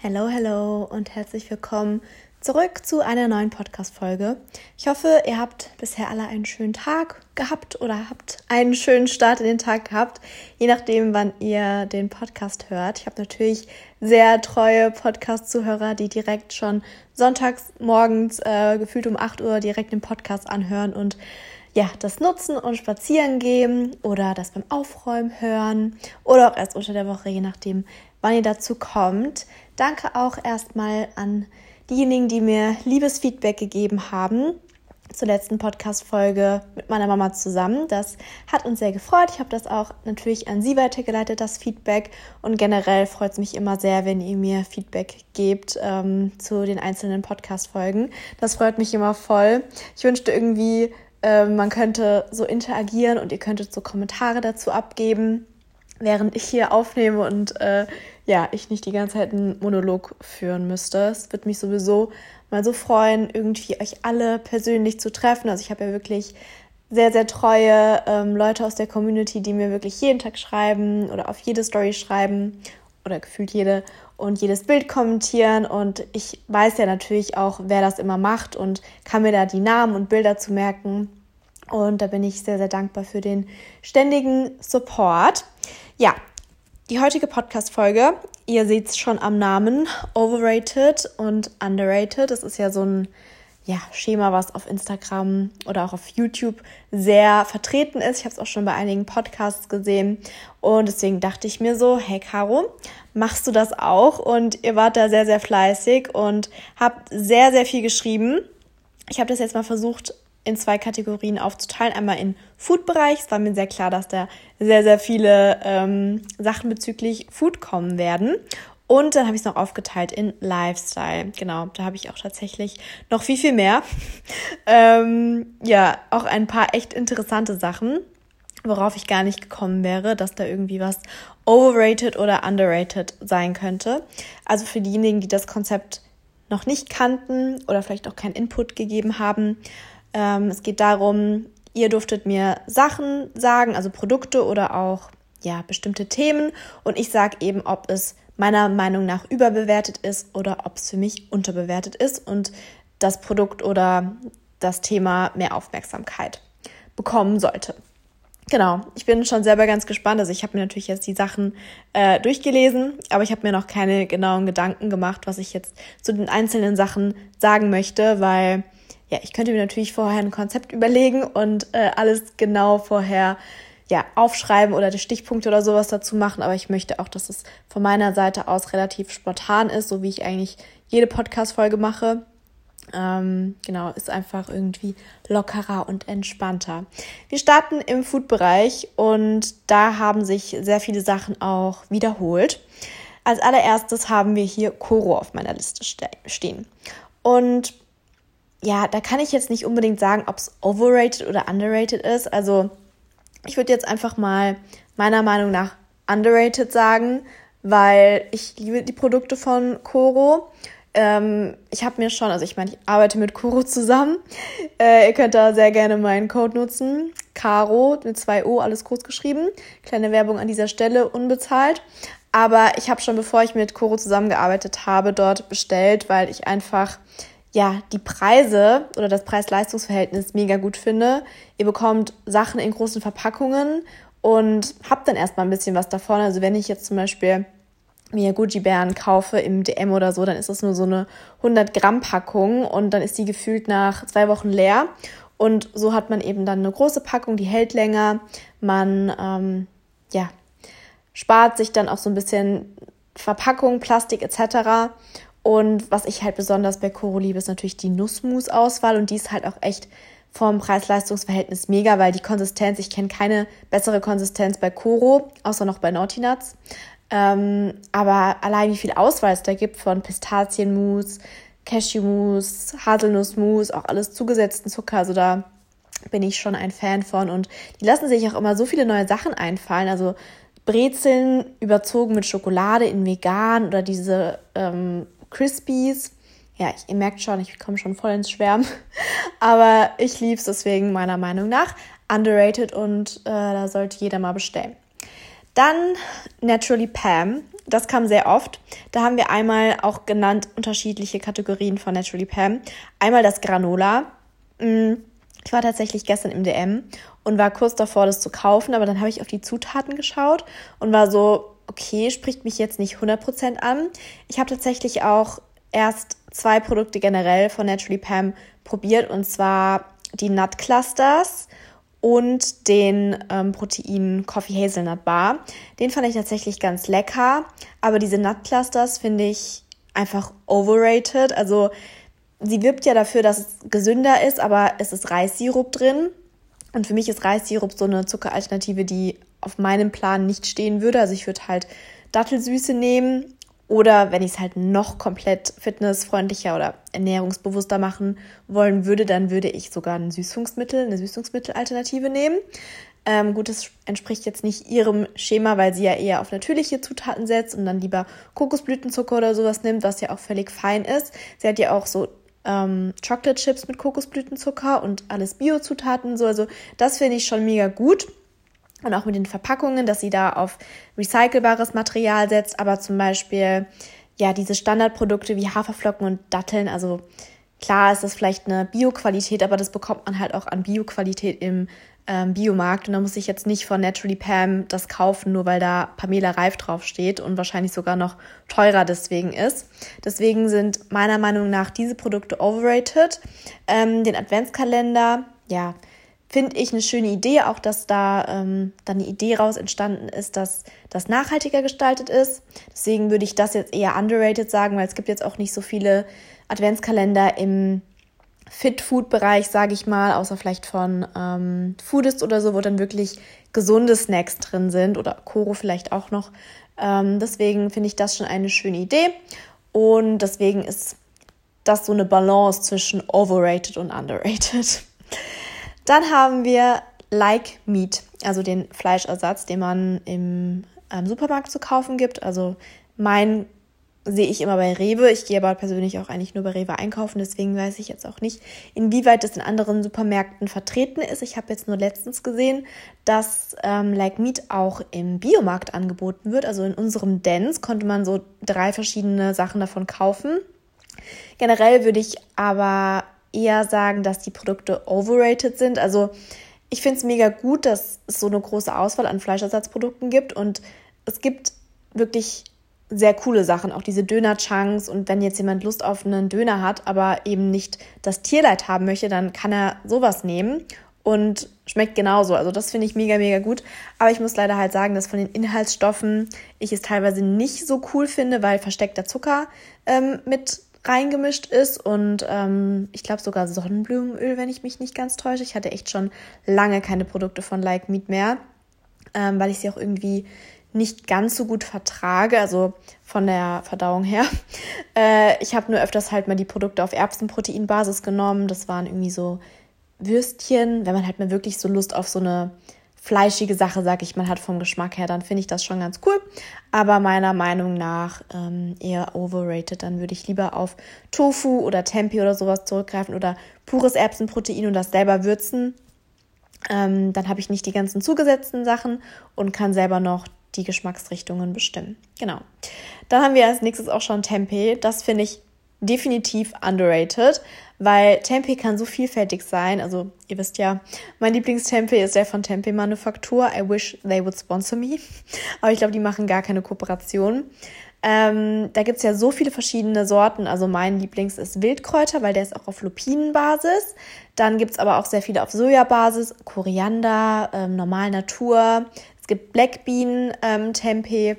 Hello, hello und herzlich willkommen zurück zu einer neuen Podcast-Folge. Ich hoffe, ihr habt bisher alle einen schönen Tag gehabt oder habt einen schönen Start in den Tag gehabt, je nachdem, wann ihr den Podcast hört. Ich habe natürlich sehr treue Podcast-Zuhörer, die direkt schon sonntags morgens äh, gefühlt um 8 Uhr direkt den Podcast anhören und ja, das nutzen und spazieren gehen oder das beim Aufräumen hören oder auch erst unter der Woche, je nachdem, wann ihr dazu kommt. Danke auch erstmal an diejenigen, die mir liebes Feedback gegeben haben zur letzten Podcast-Folge mit meiner Mama zusammen. Das hat uns sehr gefreut. Ich habe das auch natürlich an Sie weitergeleitet, das Feedback. Und generell freut es mich immer sehr, wenn ihr mir Feedback gebt ähm, zu den einzelnen Podcast-Folgen. Das freut mich immer voll. Ich wünschte irgendwie, äh, man könnte so interagieren und ihr könntet so Kommentare dazu abgeben während ich hier aufnehme und äh, ja, ich nicht die ganze Zeit einen Monolog führen müsste. Es wird mich sowieso mal so freuen, irgendwie euch alle persönlich zu treffen. Also ich habe ja wirklich sehr, sehr treue ähm, Leute aus der Community, die mir wirklich jeden Tag schreiben oder auf jede Story schreiben oder gefühlt jede und jedes Bild kommentieren. Und ich weiß ja natürlich auch, wer das immer macht und kann mir da die Namen und Bilder zu merken. Und da bin ich sehr, sehr dankbar für den ständigen Support. Ja, die heutige Podcast-Folge, ihr seht es schon am Namen, overrated und underrated. Das ist ja so ein ja, Schema, was auf Instagram oder auch auf YouTube sehr vertreten ist. Ich habe es auch schon bei einigen Podcasts gesehen und deswegen dachte ich mir so, hey Caro, machst du das auch? Und ihr wart da sehr, sehr fleißig und habt sehr, sehr viel geschrieben. Ich habe das jetzt mal versucht in zwei Kategorien aufzuteilen. Einmal in Food-Bereich. Es war mir sehr klar, dass da sehr, sehr viele ähm, Sachen bezüglich Food kommen werden. Und dann habe ich es noch aufgeteilt in Lifestyle. Genau, da habe ich auch tatsächlich noch viel, viel mehr. ähm, ja, auch ein paar echt interessante Sachen, worauf ich gar nicht gekommen wäre, dass da irgendwie was overrated oder underrated sein könnte. Also für diejenigen, die das Konzept noch nicht kannten oder vielleicht auch keinen Input gegeben haben, ähm, es geht darum, ihr durftet mir Sachen sagen, also Produkte oder auch ja, bestimmte Themen und ich sage eben, ob es meiner Meinung nach überbewertet ist oder ob es für mich unterbewertet ist und das Produkt oder das Thema mehr Aufmerksamkeit bekommen sollte. Genau, ich bin schon selber ganz gespannt. Also ich habe mir natürlich jetzt die Sachen äh, durchgelesen, aber ich habe mir noch keine genauen Gedanken gemacht, was ich jetzt zu den einzelnen Sachen sagen möchte, weil ja, ich könnte mir natürlich vorher ein Konzept überlegen und äh, alles genau vorher ja, aufschreiben oder die Stichpunkte oder sowas dazu machen, aber ich möchte auch, dass es von meiner Seite aus relativ spontan ist, so wie ich eigentlich jede Podcast-Folge mache. Ähm, genau, ist einfach irgendwie lockerer und entspannter. Wir starten im Food-Bereich und da haben sich sehr viele Sachen auch wiederholt. Als allererstes haben wir hier Koro auf meiner Liste ste stehen. Und ja, da kann ich jetzt nicht unbedingt sagen, ob es overrated oder underrated ist. Also ich würde jetzt einfach mal meiner Meinung nach underrated sagen, weil ich liebe die Produkte von Koro. Ähm, ich habe mir schon, also ich meine, ich arbeite mit Koro zusammen. Äh, ihr könnt da sehr gerne meinen Code nutzen. Caro mit zwei O, alles groß geschrieben. Kleine Werbung an dieser Stelle, unbezahlt. Aber ich habe schon, bevor ich mit Koro zusammengearbeitet habe, dort bestellt, weil ich einfach ja, die Preise oder das Preis-Leistungs-Verhältnis mega gut finde. Ihr bekommt Sachen in großen Verpackungen und habt dann erstmal ein bisschen was davon. Also wenn ich jetzt zum Beispiel mir Gucci-Bären kaufe im DM oder so, dann ist das nur so eine 100 Gramm Packung und dann ist die gefühlt nach zwei Wochen leer. Und so hat man eben dann eine große Packung, die hält länger. Man, ähm, ja, spart sich dann auch so ein bisschen Verpackung, Plastik etc. Und was ich halt besonders bei Koro liebe, ist natürlich die Nussmus-Auswahl. Und die ist halt auch echt vom Preis-Leistungs-Verhältnis mega, weil die Konsistenz, ich kenne keine bessere Konsistenz bei Koro, außer noch bei Naughty Nuts. Ähm, aber allein wie viel Auswahl es da gibt von Pistazienmus, Cashewmus, Haselnussmus, auch alles zugesetzten Zucker, also da bin ich schon ein Fan von. Und die lassen sich auch immer so viele neue Sachen einfallen, also Brezeln überzogen mit Schokolade in vegan oder diese ähm, Crispies. Ja, ich, ihr merkt schon, ich komme schon voll ins Schwärmen. Aber ich liebe es deswegen meiner Meinung nach. Underrated und äh, da sollte jeder mal bestellen. Dann Naturally Pam Das kam sehr oft. Da haben wir einmal auch genannt unterschiedliche Kategorien von Naturally Pam. Einmal das Granola. Mm, ich war tatsächlich gestern im DM und war kurz davor, das zu kaufen, aber dann habe ich auf die Zutaten geschaut und war so, okay, spricht mich jetzt nicht 100% an. Ich habe tatsächlich auch erst zwei Produkte generell von Naturally Pam probiert und zwar die Nut Clusters und den ähm, Protein Coffee Hazelnut Bar. Den fand ich tatsächlich ganz lecker, aber diese Nut Clusters finde ich einfach overrated. Also sie wirbt ja dafür, dass es gesünder ist, aber es ist Reissirup drin. Und für mich ist Reissirup so eine Zuckeralternative, die auf meinem Plan nicht stehen würde. Also ich würde halt Dattelsüße nehmen oder wenn ich es halt noch komplett fitnessfreundlicher oder ernährungsbewusster machen wollen würde, dann würde ich sogar ein Süßungsmittel, eine Süßungsmittelalternative nehmen. Ähm, gut, das entspricht jetzt nicht ihrem Schema, weil sie ja eher auf natürliche Zutaten setzt und dann lieber Kokosblütenzucker oder sowas nimmt, was ja auch völlig fein ist. Sie hat ja auch so ähm, Chocolate Chips mit Kokosblütenzucker und alles Biozutaten so. Also das finde ich schon mega gut und auch mit den Verpackungen, dass sie da auf recycelbares Material setzt, aber zum Beispiel ja diese Standardprodukte wie Haferflocken und Datteln, also klar ist das vielleicht eine Bioqualität, aber das bekommt man halt auch an Bioqualität im ähm, Biomarkt und da muss ich jetzt nicht von Naturally Pam das kaufen, nur weil da Pamela Reif draufsteht und wahrscheinlich sogar noch teurer deswegen ist. Deswegen sind meiner Meinung nach diese Produkte overrated. Ähm, den Adventskalender, ja, finde ich eine schöne Idee, auch dass da ähm, dann eine Idee raus entstanden ist, dass das nachhaltiger gestaltet ist. Deswegen würde ich das jetzt eher underrated sagen, weil es gibt jetzt auch nicht so viele Adventskalender im Fit-Food-Bereich, sage ich mal, außer vielleicht von ähm, Foodist oder so, wo dann wirklich gesunde Snacks drin sind oder Koro vielleicht auch noch. Ähm, deswegen finde ich das schon eine schöne Idee und deswegen ist das so eine Balance zwischen overrated und underrated. Dann haben wir Like Meat, also den Fleischersatz, den man im ähm, Supermarkt zu kaufen gibt. Also mein sehe ich immer bei Rewe. Ich gehe aber persönlich auch eigentlich nur bei Rewe einkaufen, deswegen weiß ich jetzt auch nicht, inwieweit das in anderen Supermärkten vertreten ist. Ich habe jetzt nur letztens gesehen, dass ähm, Like Meat auch im Biomarkt angeboten wird. Also in unserem Dance konnte man so drei verschiedene Sachen davon kaufen. Generell würde ich aber eher sagen, dass die Produkte overrated sind. Also ich finde es mega gut, dass es so eine große Auswahl an Fleischersatzprodukten gibt und es gibt wirklich sehr coole Sachen, auch diese Döner-Chunks und wenn jetzt jemand Lust auf einen Döner hat, aber eben nicht das Tierleid haben möchte, dann kann er sowas nehmen und schmeckt genauso. Also das finde ich mega, mega gut. Aber ich muss leider halt sagen, dass von den Inhaltsstoffen ich es teilweise nicht so cool finde, weil versteckter Zucker ähm, mit reingemischt ist und ähm, ich glaube sogar Sonnenblumenöl, wenn ich mich nicht ganz täusche. Ich hatte echt schon lange keine Produkte von Like Meat mehr, ähm, weil ich sie auch irgendwie nicht ganz so gut vertrage, also von der Verdauung her. Äh, ich habe nur öfters halt mal die Produkte auf Erbsenproteinbasis genommen. Das waren irgendwie so Würstchen, wenn man halt mal wirklich so Lust auf so eine fleischige Sache, sag ich mal, hat vom Geschmack her, dann finde ich das schon ganz cool. Aber meiner Meinung nach ähm, eher overrated. Dann würde ich lieber auf Tofu oder Tempeh oder sowas zurückgreifen oder pures Erbsenprotein und das selber würzen. Ähm, dann habe ich nicht die ganzen zugesetzten Sachen und kann selber noch die Geschmacksrichtungen bestimmen. Genau. Dann haben wir als nächstes auch schon Tempeh. Das finde ich definitiv underrated, weil Tempeh kann so vielfältig sein. Also ihr wisst ja, mein Lieblingstempeh ist der von Tempeh Manufaktur. I wish they would sponsor me. Aber ich glaube, die machen gar keine Kooperation. Ähm, da es ja so viele verschiedene Sorten. Also mein Lieblings ist Wildkräuter, weil der ist auch auf Lupinenbasis. Dann gibt es aber auch sehr viele auf Sojabasis, Koriander, ähm, Normal Natur. Es gibt Blackbean ähm, Tempeh.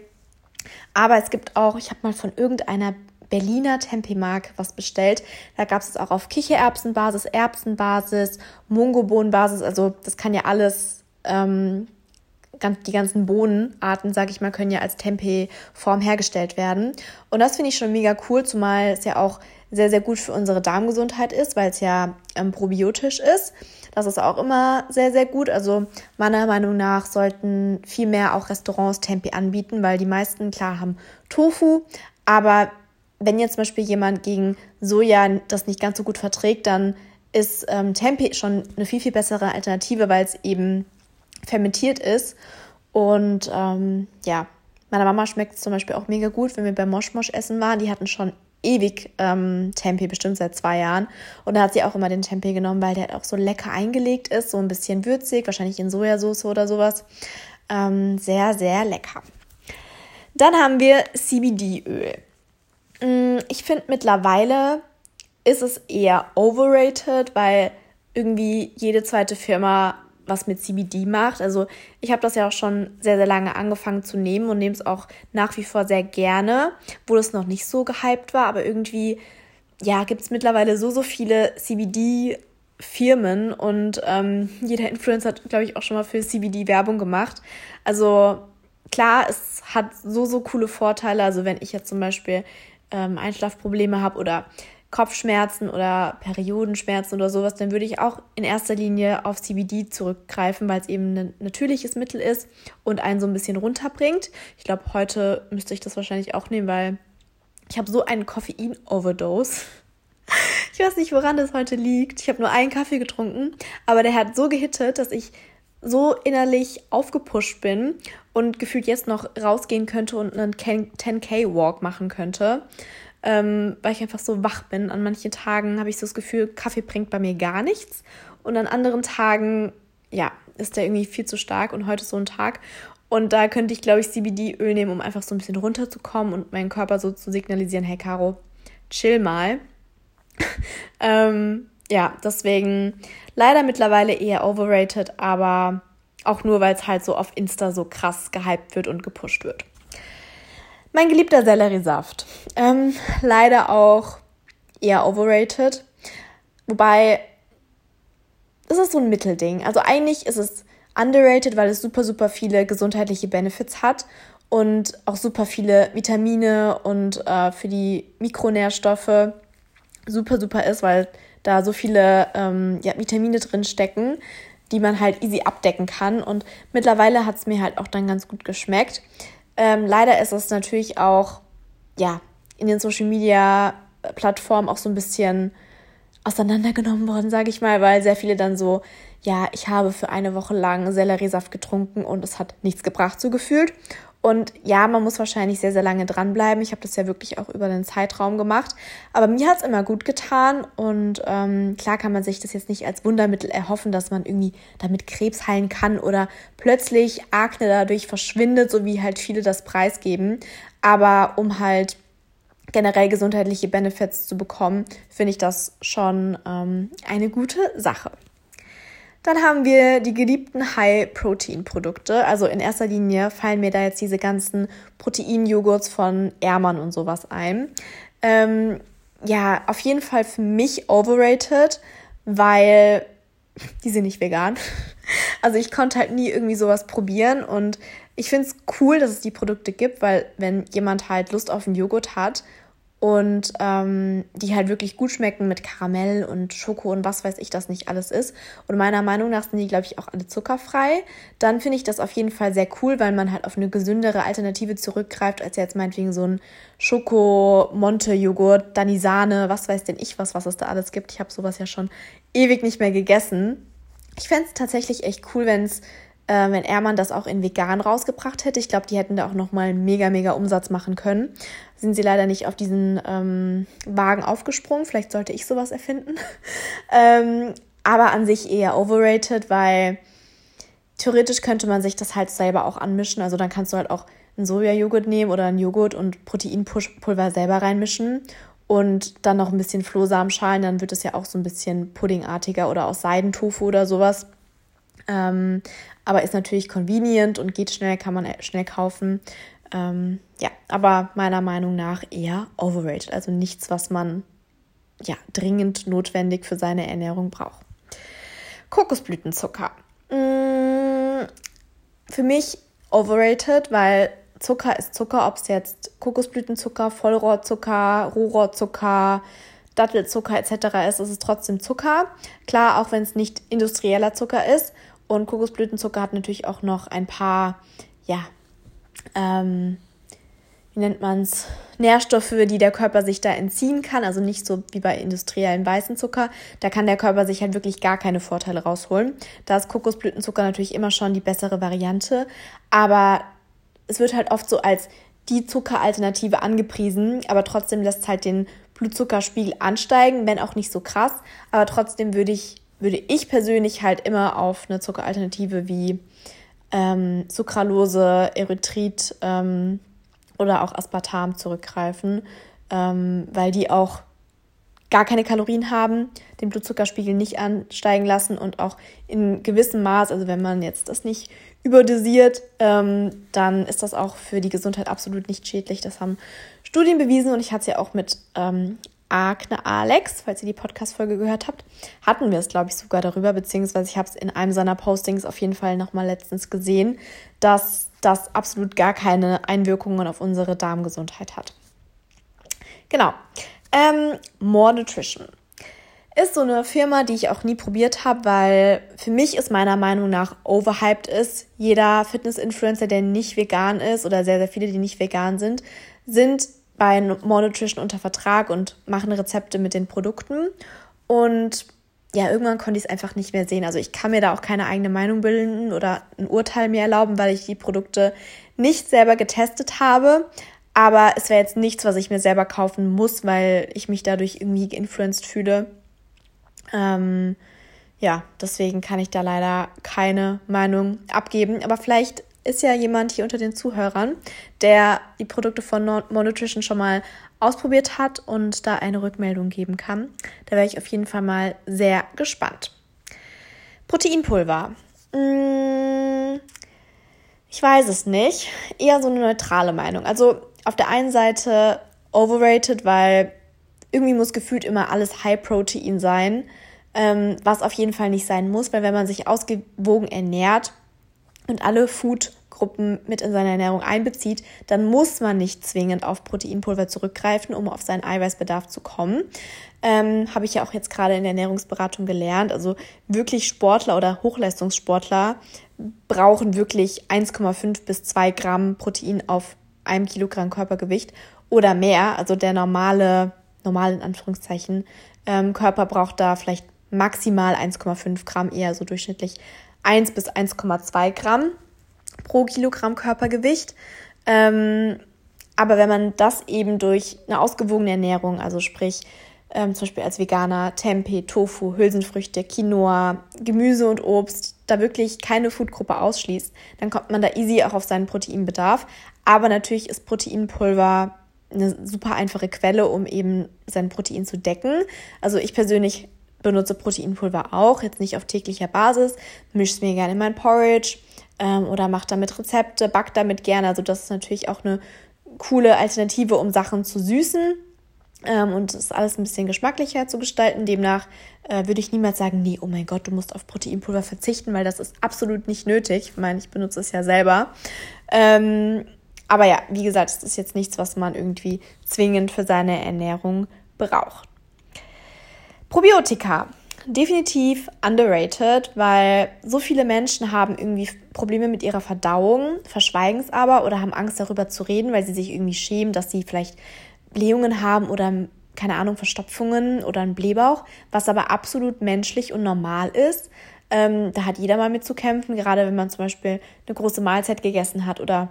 Aber es gibt auch, ich habe mal von irgendeiner Berliner Tempemark was bestellt. Da gab es auch auf Kichererbsenbasis, Erbsenbasis, Mungobohnenbasis. Also das kann ja alles, ähm, ganz, die ganzen Bohnenarten, sag ich mal, können ja als Tempeh-Form hergestellt werden. Und das finde ich schon mega cool, zumal es ja auch sehr, sehr gut für unsere Darmgesundheit ist, weil es ja ähm, probiotisch ist. Das ist auch immer sehr, sehr gut. Also meiner Meinung nach sollten viel mehr auch Restaurants Tempeh anbieten, weil die meisten, klar, haben Tofu, aber wenn jetzt zum Beispiel jemand gegen Soja das nicht ganz so gut verträgt, dann ist ähm, Tempeh schon eine viel, viel bessere Alternative, weil es eben fermentiert ist. Und ähm, ja, Meiner Mama schmeckt es zum Beispiel auch mega gut, wenn wir bei Mosch Mosch essen waren. Die hatten schon ewig ähm, Tempeh, bestimmt seit zwei Jahren. Und da hat sie auch immer den Tempeh genommen, weil der halt auch so lecker eingelegt ist, so ein bisschen würzig, wahrscheinlich in Sojasauce oder sowas. Ähm, sehr, sehr lecker. Dann haben wir CBD-Öl. Mm, ich finde mittlerweile ist es eher overrated, weil irgendwie jede zweite Firma was mit CBD macht. Also ich habe das ja auch schon sehr, sehr lange angefangen zu nehmen und nehme es auch nach wie vor sehr gerne, wo es noch nicht so gehypt war. Aber irgendwie, ja, gibt es mittlerweile so, so viele CBD-Firmen und ähm, jeder Influencer hat, glaube ich, auch schon mal für CBD Werbung gemacht. Also klar, es hat so, so coole Vorteile. Also wenn ich jetzt zum Beispiel ähm, Einschlafprobleme habe oder Kopfschmerzen oder Periodenschmerzen oder sowas, dann würde ich auch in erster Linie auf CBD zurückgreifen, weil es eben ein natürliches Mittel ist und einen so ein bisschen runterbringt. Ich glaube, heute müsste ich das wahrscheinlich auch nehmen, weil ich habe so einen Koffein-Overdose. Ich weiß nicht, woran das heute liegt. Ich habe nur einen Kaffee getrunken, aber der hat so gehittet, dass ich so innerlich aufgepusht bin und gefühlt jetzt noch rausgehen könnte und einen 10K-Walk machen könnte ähm, weil ich einfach so wach bin. An manchen Tagen habe ich so das Gefühl, Kaffee bringt bei mir gar nichts. Und an anderen Tagen, ja, ist der irgendwie viel zu stark. Und heute ist so ein Tag. Und da könnte ich, glaube ich, CBD-Öl nehmen, um einfach so ein bisschen runterzukommen und meinen Körper so zu signalisieren, hey Caro, chill mal. ähm, ja, deswegen leider mittlerweile eher overrated, aber auch nur, weil es halt so auf Insta so krass gehypt wird und gepusht wird. Mein geliebter Selleriesaft. Ähm, leider auch eher overrated. Wobei, es ist so ein Mittelding. Also eigentlich ist es underrated, weil es super, super viele gesundheitliche Benefits hat und auch super viele Vitamine und äh, für die Mikronährstoffe super, super ist, weil da so viele ähm, ja, Vitamine drin stecken, die man halt easy abdecken kann. Und mittlerweile hat es mir halt auch dann ganz gut geschmeckt. Ähm, leider ist es natürlich auch, ja, in den Social Media Plattformen auch so ein bisschen auseinandergenommen worden, sage ich mal, weil sehr viele dann so, ja, ich habe für eine Woche lang Selleriesaft getrunken und es hat nichts gebracht, so gefühlt. Und ja, man muss wahrscheinlich sehr, sehr lange dranbleiben. Ich habe das ja wirklich auch über den Zeitraum gemacht. Aber mir hat es immer gut getan. Und ähm, klar kann man sich das jetzt nicht als Wundermittel erhoffen, dass man irgendwie damit Krebs heilen kann oder plötzlich Akne dadurch verschwindet, so wie halt viele das preisgeben. Aber um halt generell gesundheitliche Benefits zu bekommen, finde ich das schon ähm, eine gute Sache. Dann haben wir die geliebten High-Protein-Produkte. Also in erster Linie fallen mir da jetzt diese ganzen Protein-Joghurts von Ermann und sowas ein. Ähm, ja, auf jeden Fall für mich overrated, weil die sind nicht vegan. Also ich konnte halt nie irgendwie sowas probieren und ich finde es cool, dass es die Produkte gibt, weil wenn jemand halt Lust auf einen Joghurt hat und ähm, die halt wirklich gut schmecken mit Karamell und Schoko und was weiß ich, das nicht alles ist. Und meiner Meinung nach sind die, glaube ich, auch alle zuckerfrei. Dann finde ich das auf jeden Fall sehr cool, weil man halt auf eine gesündere Alternative zurückgreift, als jetzt meinetwegen so ein Schoko-Monte-Joghurt, Danisane, was weiß denn ich was, was es da alles gibt. Ich habe sowas ja schon ewig nicht mehr gegessen. Ich fände es tatsächlich echt cool, wenn es äh, wenn Ermann das auch in vegan rausgebracht hätte. Ich glaube, die hätten da auch nochmal mega, mega Umsatz machen können. Sind sie leider nicht auf diesen ähm, Wagen aufgesprungen. Vielleicht sollte ich sowas erfinden. ähm, aber an sich eher overrated, weil theoretisch könnte man sich das halt selber auch anmischen. Also dann kannst du halt auch einen Sojajoghurt nehmen oder einen Joghurt und Proteinpulver selber reinmischen und dann noch ein bisschen Flohsamenschalen, dann wird es ja auch so ein bisschen puddingartiger oder aus Seidentofu oder sowas. Ähm, aber ist natürlich convenient und geht schnell, kann man schnell kaufen. Ähm, ja, aber meiner Meinung nach eher overrated. Also nichts, was man ja dringend notwendig für seine Ernährung braucht. Kokosblütenzucker. Mmh, für mich overrated, weil Zucker ist Zucker, ob es jetzt Kokosblütenzucker, Vollrohrzucker, Rohrohrzucker, Dattelzucker etc. ist, ist es trotzdem Zucker. Klar, auch wenn es nicht industrieller Zucker ist. Und Kokosblütenzucker hat natürlich auch noch ein paar, ja, ähm, wie nennt man es, Nährstoffe, die der Körper sich da entziehen kann. Also nicht so wie bei industriellen weißen Zucker. Da kann der Körper sich halt wirklich gar keine Vorteile rausholen. Da ist Kokosblütenzucker natürlich immer schon die bessere Variante. Aber es wird halt oft so als die Zuckeralternative angepriesen, aber trotzdem lässt halt den Blutzuckerspiegel ansteigen, wenn auch nicht so krass. Aber trotzdem würde ich, würde ich persönlich halt immer auf eine Zuckeralternative wie ähm, Sucralose, Erythrit ähm, oder auch Aspartam zurückgreifen, ähm, weil die auch gar keine Kalorien haben, den Blutzuckerspiegel nicht ansteigen lassen und auch in gewissem Maß, also wenn man jetzt das nicht überdosiert, ähm, dann ist das auch für die Gesundheit absolut nicht schädlich. Das haben Studien bewiesen und ich hatte es ja auch mit ähm, Agne Alex, falls ihr die Podcast-Folge gehört habt, hatten wir es, glaube ich, sogar darüber, beziehungsweise ich habe es in einem seiner Postings auf jeden Fall nochmal letztens gesehen, dass das absolut gar keine Einwirkungen auf unsere Darmgesundheit hat. Genau. Ähm, More Nutrition ist so eine Firma, die ich auch nie probiert habe, weil für mich ist meiner Meinung nach overhyped ist. Jeder Fitness-Influencer, der nicht vegan ist oder sehr, sehr viele, die nicht vegan sind, sind bei More Nutrition unter Vertrag und machen Rezepte mit den Produkten. Und ja, irgendwann konnte ich es einfach nicht mehr sehen. Also ich kann mir da auch keine eigene Meinung bilden oder ein Urteil mehr erlauben, weil ich die Produkte nicht selber getestet habe. Aber es wäre jetzt nichts, was ich mir selber kaufen muss, weil ich mich dadurch irgendwie geinfluenced fühle. Ähm, ja, deswegen kann ich da leider keine Meinung abgeben. Aber vielleicht ist ja jemand hier unter den Zuhörern, der die Produkte von More Nutrition schon mal ausprobiert hat und da eine Rückmeldung geben kann. Da wäre ich auf jeden Fall mal sehr gespannt. Proteinpulver. Hm, ich weiß es nicht. Eher so eine neutrale Meinung. Also auf der einen Seite overrated, weil irgendwie muss gefühlt immer alles High Protein sein, ähm, was auf jeden Fall nicht sein muss, weil wenn man sich ausgewogen ernährt und alle Foodgruppen mit in seine Ernährung einbezieht, dann muss man nicht zwingend auf Proteinpulver zurückgreifen, um auf seinen Eiweißbedarf zu kommen. Ähm, Habe ich ja auch jetzt gerade in der Ernährungsberatung gelernt. Also wirklich Sportler oder Hochleistungssportler brauchen wirklich 1,5 bis 2 Gramm Protein auf einem Kilogramm Körpergewicht oder mehr. Also der normale normal in Anführungszeichen, ähm, Körper braucht da vielleicht maximal 1,5 Gramm, eher so durchschnittlich 1 bis 1,2 Gramm pro Kilogramm Körpergewicht. Ähm, aber wenn man das eben durch eine ausgewogene Ernährung, also sprich ähm, zum Beispiel als Veganer Tempeh, Tofu, Hülsenfrüchte, Quinoa, Gemüse und Obst, da wirklich keine Foodgruppe ausschließt, dann kommt man da easy auch auf seinen Proteinbedarf. Aber natürlich ist Proteinpulver eine super einfache Quelle, um eben sein Protein zu decken. Also ich persönlich benutze Proteinpulver auch, jetzt nicht auf täglicher Basis, mische es mir gerne in mein Porridge ähm, oder mache damit Rezepte, back damit gerne. Also das ist natürlich auch eine coole Alternative, um Sachen zu süßen ähm, und das alles ein bisschen geschmacklicher zu gestalten. Demnach äh, würde ich niemals sagen, nee, oh mein Gott, du musst auf Proteinpulver verzichten, weil das ist absolut nicht nötig. Ich meine, ich benutze es ja selber. Ähm, aber ja, wie gesagt, es ist jetzt nichts, was man irgendwie zwingend für seine Ernährung braucht. Probiotika. Definitiv underrated, weil so viele Menschen haben irgendwie Probleme mit ihrer Verdauung, verschweigen es aber oder haben Angst darüber zu reden, weil sie sich irgendwie schämen, dass sie vielleicht Blähungen haben oder keine Ahnung, Verstopfungen oder einen Blähbauch, was aber absolut menschlich und normal ist. Ähm, da hat jeder mal mit zu kämpfen, gerade wenn man zum Beispiel eine große Mahlzeit gegessen hat oder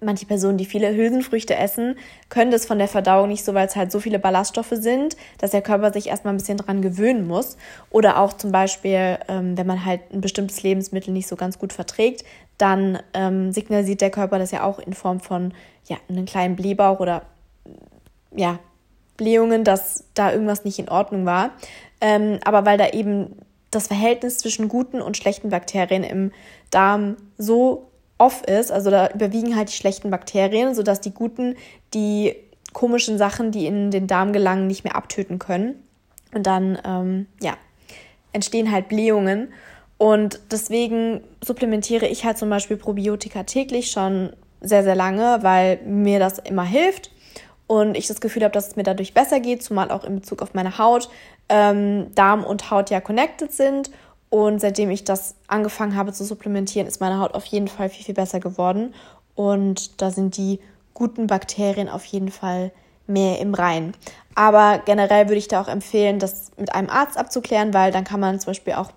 manche Personen, die viele Hülsenfrüchte essen, können das von der Verdauung nicht so, weil es halt so viele Ballaststoffe sind, dass der Körper sich erstmal ein bisschen dran gewöhnen muss. Oder auch zum Beispiel, ähm, wenn man halt ein bestimmtes Lebensmittel nicht so ganz gut verträgt, dann ähm, signalisiert der Körper das ja auch in Form von ja, einem kleinen Blähbauch oder ja, Blähungen, dass da irgendwas nicht in Ordnung war. Ähm, aber weil da eben das Verhältnis zwischen guten und schlechten Bakterien im Darm so off ist, also da überwiegen halt die schlechten Bakterien, sodass die guten die komischen Sachen, die in den Darm gelangen, nicht mehr abtöten können. Und dann, ähm, ja, entstehen halt Blähungen. Und deswegen supplementiere ich halt zum Beispiel Probiotika täglich schon sehr, sehr lange, weil mir das immer hilft und ich das Gefühl habe, dass es mir dadurch besser geht, zumal auch in Bezug auf meine Haut ähm, Darm und Haut ja connected sind und seitdem ich das angefangen habe zu supplementieren, ist meine Haut auf jeden Fall viel, viel besser geworden. Und da sind die guten Bakterien auf jeden Fall mehr im Rein. Aber generell würde ich da auch empfehlen, das mit einem Arzt abzuklären, weil dann kann man zum Beispiel auch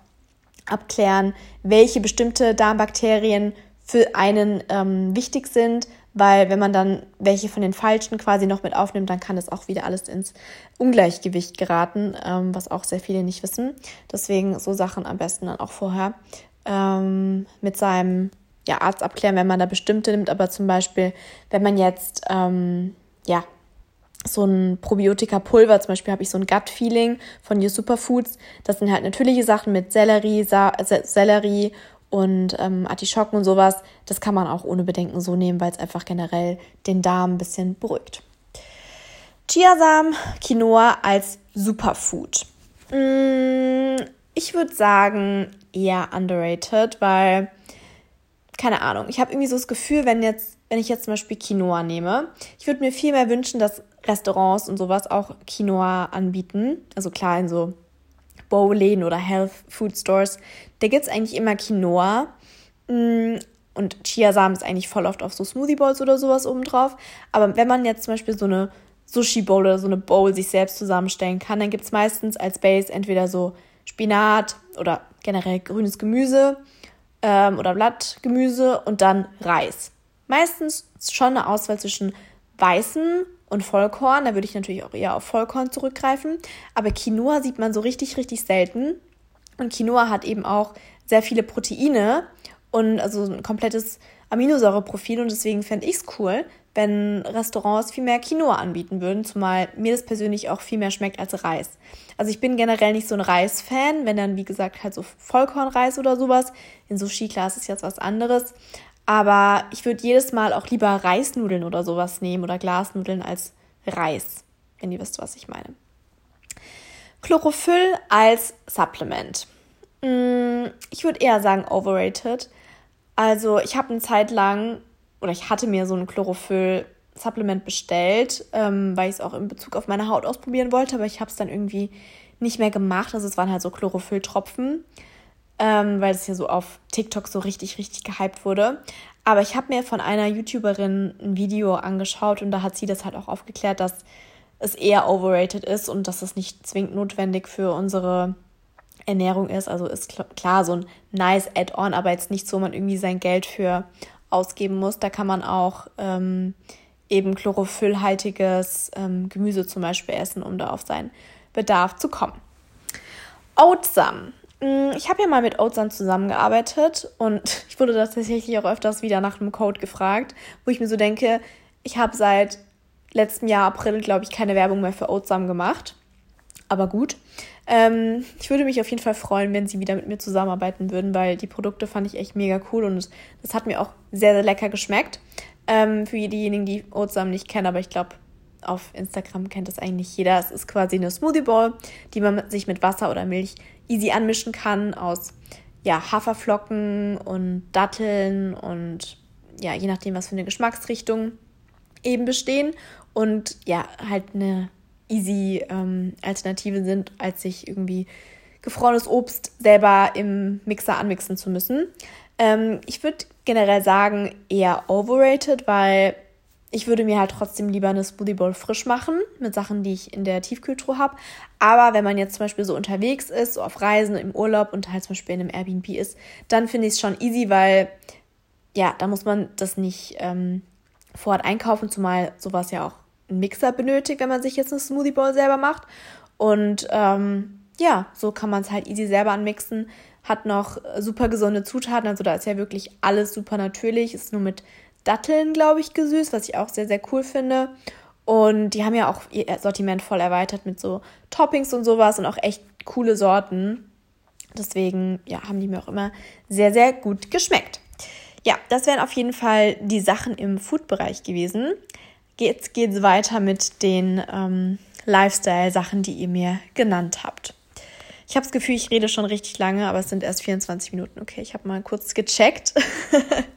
abklären, welche bestimmte Darmbakterien für einen ähm, wichtig sind, weil wenn man dann welche von den falschen quasi noch mit aufnimmt, dann kann es auch wieder alles ins Ungleichgewicht geraten, ähm, was auch sehr viele nicht wissen. Deswegen so Sachen am besten dann auch vorher ähm, mit seinem ja, Arzt abklären, wenn man da bestimmte nimmt, aber zum Beispiel, wenn man jetzt ähm, ja so ein Probiotika-Pulver, zum Beispiel habe ich so ein Gut-Feeling von Your Superfoods. Das sind halt natürliche Sachen mit Sellerie, Sa Sellerie und ähm, Artischocken und sowas. Das kann man auch ohne Bedenken so nehmen, weil es einfach generell den Darm ein bisschen beruhigt. Chiasamen, Quinoa als Superfood. Mm, ich würde sagen, eher underrated, weil, keine Ahnung, ich habe irgendwie so das Gefühl, wenn jetzt, wenn ich jetzt zum Beispiel Quinoa nehme, ich würde mir viel mehr wünschen, dass Restaurants und sowas auch Quinoa anbieten. Also klar, in so Bowl-Läden oder Health Food Stores, da gibt es eigentlich immer Quinoa. Mm, und Chiasamen ist eigentlich voll oft auf so Smoothie Bowls oder sowas obendrauf. Aber wenn man jetzt zum Beispiel so eine Sushi Bowl oder so eine Bowl sich selbst zusammenstellen kann, dann gibt es meistens als Base entweder so Spinat oder generell grünes Gemüse ähm, oder Blattgemüse und dann Reis. Meistens schon eine Auswahl zwischen weißen und Vollkorn. Da würde ich natürlich auch eher auf Vollkorn zurückgreifen. Aber Quinoa sieht man so richtig, richtig selten. Und Quinoa hat eben auch sehr viele Proteine und also ein komplettes Aminosäureprofil. Und deswegen fände ich es cool, wenn Restaurants viel mehr Quinoa anbieten würden, zumal mir das persönlich auch viel mehr schmeckt als Reis. Also ich bin generell nicht so ein Reis-Fan, wenn dann, wie gesagt, halt so Vollkornreis oder sowas. In Sushi, klar, ist jetzt was anderes. Aber ich würde jedes Mal auch lieber Reisnudeln oder sowas nehmen oder Glasnudeln als Reis, wenn ihr wisst, was ich meine. Chlorophyll als Supplement. Mm, ich würde eher sagen overrated. Also ich habe eine Zeit lang, oder ich hatte mir so ein Chlorophyll-Supplement bestellt, ähm, weil ich es auch in Bezug auf meine Haut ausprobieren wollte, aber ich habe es dann irgendwie nicht mehr gemacht. Also es waren halt so Chlorophyll-Tropfen ähm, weil es ja so auf TikTok so richtig, richtig gehypt wurde. Aber ich habe mir von einer YouTuberin ein Video angeschaut und da hat sie das halt auch aufgeklärt, dass es eher overrated ist und dass es nicht zwingend notwendig für unsere Ernährung ist. Also ist klar so ein nice Add-on, aber jetzt nicht so, man irgendwie sein Geld für ausgeben muss. Da kann man auch ähm, eben chlorophyllhaltiges ähm, Gemüse zum Beispiel essen, um da auf seinen Bedarf zu kommen. Oatsam Mm, ich habe ja mal mit Oatsan zusammengearbeitet und ich wurde tatsächlich auch öfters wieder nach einem Code gefragt, wo ich mir so denke, ich habe seit letztem Jahr April, glaube ich, keine Werbung mehr für Oatsam gemacht. Aber gut. Ähm, ich würde mich auf jeden Fall freuen, wenn sie wieder mit mir zusammenarbeiten würden, weil die Produkte fand ich echt mega cool und das hat mir auch sehr, sehr lecker geschmeckt. Ähm, für diejenigen, die Oatsam nicht kennen, aber ich glaube, auf Instagram kennt das eigentlich jeder. Es ist quasi eine Smoothie Bowl, die man sich mit Wasser oder Milch easy anmischen kann aus ja, Haferflocken und Datteln und ja, je nachdem, was für eine Geschmacksrichtung eben bestehen und ja, halt eine easy ähm, Alternative sind, als sich irgendwie gefrorenes Obst selber im Mixer anmixen zu müssen. Ähm, ich würde generell sagen, eher overrated, weil ich würde mir halt trotzdem lieber eine Smoothie Bowl frisch machen mit Sachen, die ich in der Tiefkühltruhe habe. Aber wenn man jetzt zum Beispiel so unterwegs ist, so auf Reisen, im Urlaub und halt zum Beispiel in einem Airbnb ist, dann finde ich es schon easy, weil ja, da muss man das nicht ähm, vor Ort einkaufen, zumal sowas ja auch einen Mixer benötigt, wenn man sich jetzt eine Smoothie Bowl selber macht. Und ähm, ja, so kann man es halt easy selber anmixen. Hat noch super gesunde Zutaten, also da ist ja wirklich alles super natürlich, ist nur mit Datteln, glaube ich, gesüßt, was ich auch sehr, sehr cool finde. Und die haben ja auch ihr Sortiment voll erweitert mit so Toppings und sowas und auch echt coole Sorten. Deswegen, ja, haben die mir auch immer sehr, sehr gut geschmeckt. Ja, das wären auf jeden Fall die Sachen im Food-Bereich gewesen. Jetzt geht es weiter mit den ähm, Lifestyle-Sachen, die ihr mir genannt habt. Ich habe das Gefühl, ich rede schon richtig lange, aber es sind erst 24 Minuten. Okay, ich habe mal kurz gecheckt.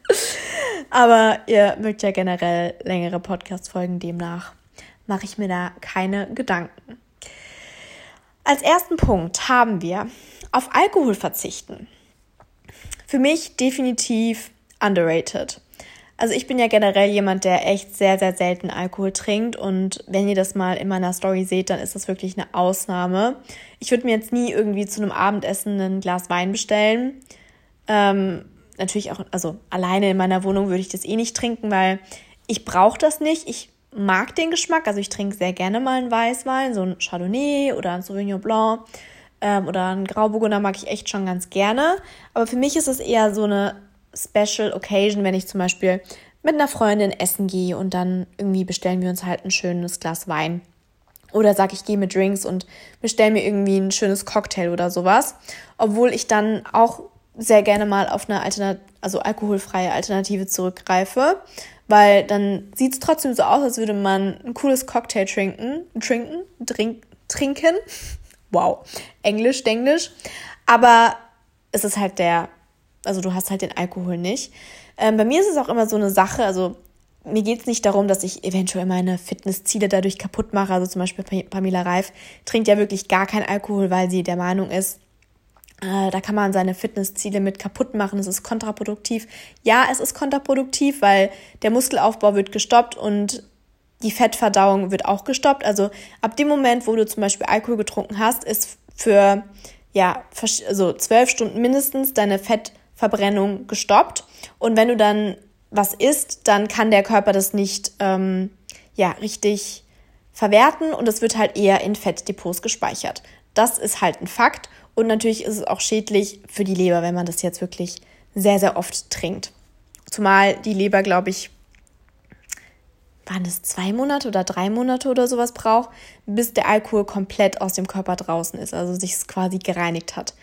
Aber ihr mögt ja generell längere Podcast-Folgen, demnach mache ich mir da keine Gedanken. Als ersten Punkt haben wir auf Alkohol verzichten. Für mich definitiv underrated. Also ich bin ja generell jemand, der echt sehr, sehr selten Alkohol trinkt und wenn ihr das mal in meiner Story seht, dann ist das wirklich eine Ausnahme. Ich würde mir jetzt nie irgendwie zu einem Abendessen ein Glas Wein bestellen. Ähm, natürlich auch, also alleine in meiner Wohnung würde ich das eh nicht trinken, weil ich brauche das nicht. Ich mag den Geschmack, also ich trinke sehr gerne mal einen Weißwein, so ein Chardonnay oder ein Sauvignon Blanc ähm, oder ein Grauburgunder mag ich echt schon ganz gerne. Aber für mich ist es eher so eine Special Occasion, wenn ich zum Beispiel mit einer Freundin essen gehe und dann irgendwie bestellen wir uns halt ein schönes Glas Wein. Oder sag ich gehe mit Drinks und bestelle mir irgendwie ein schönes Cocktail oder sowas. Obwohl ich dann auch sehr gerne mal auf eine Alternat also alkoholfreie Alternative zurückgreife, weil dann sieht es trotzdem so aus, als würde man ein cooles Cocktail trinken, trinken, drink, trinken. Wow, Englisch, Englisch. Aber es ist halt der, also du hast halt den Alkohol nicht. Ähm, bei mir ist es auch immer so eine Sache, also mir geht es nicht darum, dass ich eventuell meine Fitnessziele dadurch kaputt mache. Also zum Beispiel Pamela Reif trinkt ja wirklich gar keinen Alkohol, weil sie der Meinung ist, äh, da kann man seine Fitnessziele mit kaputt machen. Es ist kontraproduktiv. Ja, es ist kontraproduktiv, weil der Muskelaufbau wird gestoppt und die Fettverdauung wird auch gestoppt. Also ab dem Moment, wo du zum Beispiel Alkohol getrunken hast, ist für ja, also zwölf Stunden mindestens deine Fettverbrennung gestoppt. Und wenn du dann was isst, dann kann der Körper das nicht ähm, ja, richtig verwerten und es wird halt eher in Fettdepots gespeichert. Das ist halt ein Fakt und natürlich ist es auch schädlich für die Leber, wenn man das jetzt wirklich sehr, sehr oft trinkt. Zumal die Leber, glaube ich, waren es zwei Monate oder drei Monate oder sowas braucht, bis der Alkohol komplett aus dem Körper draußen ist, also sich es quasi gereinigt hat.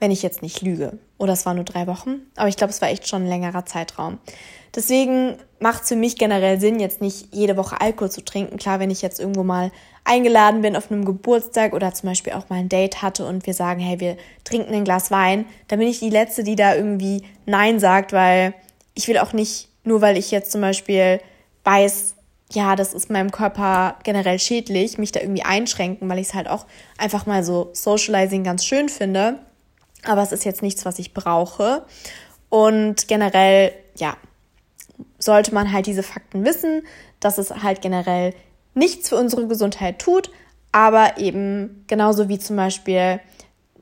Wenn ich jetzt nicht lüge. Oder es waren nur drei Wochen, aber ich glaube, es war echt schon ein längerer Zeitraum. Deswegen macht es für mich generell Sinn, jetzt nicht jede Woche Alkohol zu trinken. Klar, wenn ich jetzt irgendwo mal eingeladen bin auf einem Geburtstag oder zum Beispiel auch mal ein Date hatte und wir sagen, hey, wir trinken ein Glas Wein, dann bin ich die Letzte, die da irgendwie Nein sagt, weil ich will auch nicht, nur weil ich jetzt zum Beispiel weiß, ja, das ist meinem Körper generell schädlich, mich da irgendwie einschränken, weil ich es halt auch einfach mal so Socializing ganz schön finde. Aber es ist jetzt nichts, was ich brauche. Und generell, ja, sollte man halt diese Fakten wissen, dass es halt generell nichts für unsere Gesundheit tut, aber eben genauso wie zum Beispiel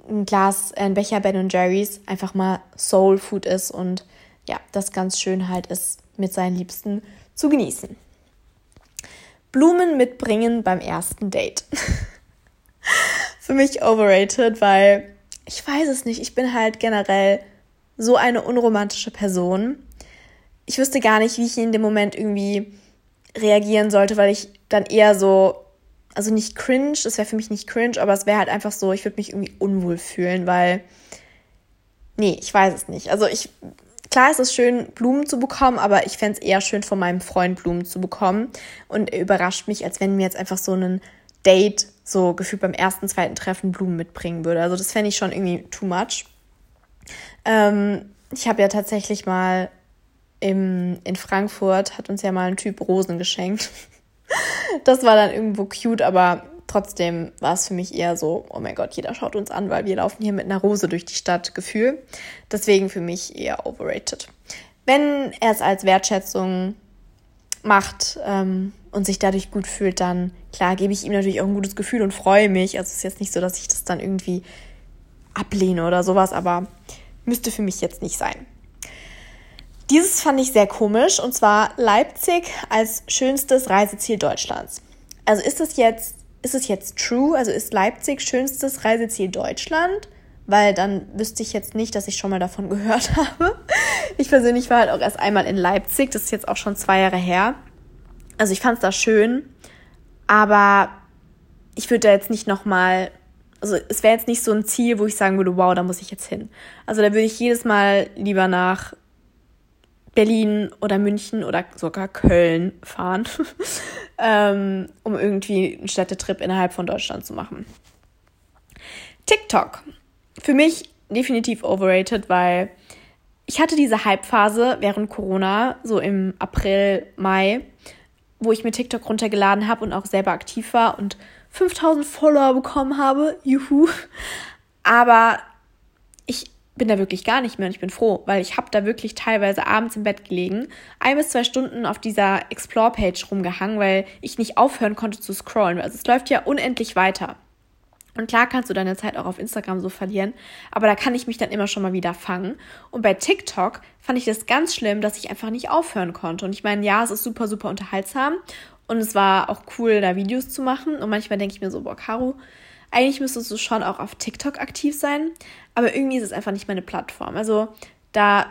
ein Glas, ein Becher Ben Jerry's einfach mal Soul Food ist und ja, das ganz schön halt ist, mit seinen Liebsten zu genießen. Blumen mitbringen beim ersten Date. Für mich overrated, weil ich weiß es nicht. Ich bin halt generell so eine unromantische Person. Ich wüsste gar nicht, wie ich in dem Moment irgendwie reagieren sollte, weil ich dann eher so, also nicht cringe, das wäre für mich nicht cringe, aber es wäre halt einfach so, ich würde mich irgendwie unwohl fühlen, weil, nee, ich weiß es nicht. Also ich Klar ist es schön, Blumen zu bekommen, aber ich fände es eher schön, von meinem Freund Blumen zu bekommen. Und er überrascht mich, als wenn mir jetzt einfach so ein Date, so gefühlt beim ersten, zweiten Treffen Blumen mitbringen würde. Also das fände ich schon irgendwie too much. Ähm, ich habe ja tatsächlich mal im, in Frankfurt, hat uns ja mal ein Typ Rosen geschenkt. das war dann irgendwo cute, aber Trotzdem war es für mich eher so, oh mein Gott, jeder schaut uns an, weil wir laufen hier mit einer Rose durch die Stadt, Gefühl. Deswegen für mich eher overrated. Wenn er es als Wertschätzung macht ähm, und sich dadurch gut fühlt, dann klar gebe ich ihm natürlich auch ein gutes Gefühl und freue mich. Also es ist jetzt nicht so, dass ich das dann irgendwie ablehne oder sowas, aber müsste für mich jetzt nicht sein. Dieses fand ich sehr komisch und zwar Leipzig als schönstes Reiseziel Deutschlands. Also ist es jetzt ist es jetzt true? Also ist Leipzig schönstes Reiseziel Deutschland? Weil dann wüsste ich jetzt nicht, dass ich schon mal davon gehört habe. Ich persönlich war halt auch erst einmal in Leipzig. Das ist jetzt auch schon zwei Jahre her. Also ich fand es da schön. Aber ich würde da jetzt nicht nochmal also es wäre jetzt nicht so ein Ziel, wo ich sagen würde, wow, da muss ich jetzt hin. Also da würde ich jedes Mal lieber nach Berlin oder München oder sogar Köln fahren, ähm, um irgendwie einen Städtetrip innerhalb von Deutschland zu machen. TikTok. Für mich definitiv overrated, weil ich hatte diese Hype-Phase während Corona, so im April, Mai, wo ich mir TikTok runtergeladen habe und auch selber aktiv war und 5000 Follower bekommen habe. Juhu. Aber ich bin da wirklich gar nicht mehr und ich bin froh, weil ich habe da wirklich teilweise abends im Bett gelegen, ein bis zwei Stunden auf dieser Explore-Page rumgehangen, weil ich nicht aufhören konnte zu scrollen. Also es läuft ja unendlich weiter. Und klar kannst du deine Zeit auch auf Instagram so verlieren, aber da kann ich mich dann immer schon mal wieder fangen. Und bei TikTok fand ich das ganz schlimm, dass ich einfach nicht aufhören konnte. Und ich meine, ja, es ist super, super unterhaltsam und es war auch cool, da Videos zu machen. Und manchmal denke ich mir so, boah, Caro, eigentlich müsstest du schon auch auf TikTok aktiv sein, aber irgendwie ist es einfach nicht meine Plattform. Also da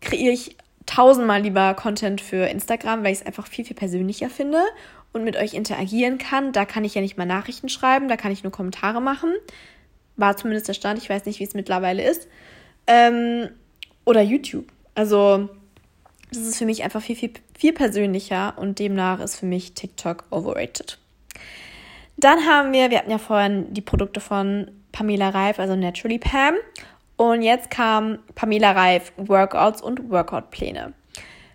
kreiere ich tausendmal lieber Content für Instagram, weil ich es einfach viel, viel persönlicher finde und mit euch interagieren kann. Da kann ich ja nicht mal Nachrichten schreiben, da kann ich nur Kommentare machen. War zumindest der Stand, ich weiß nicht, wie es mittlerweile ist. Ähm, oder YouTube. Also, das ist für mich einfach viel, viel, viel persönlicher und demnach ist für mich TikTok overrated. Dann haben wir, wir hatten ja vorhin die Produkte von Pamela Reif, also Naturally Pam. Und jetzt kam Pamela Reif Workouts und Workout-Pläne.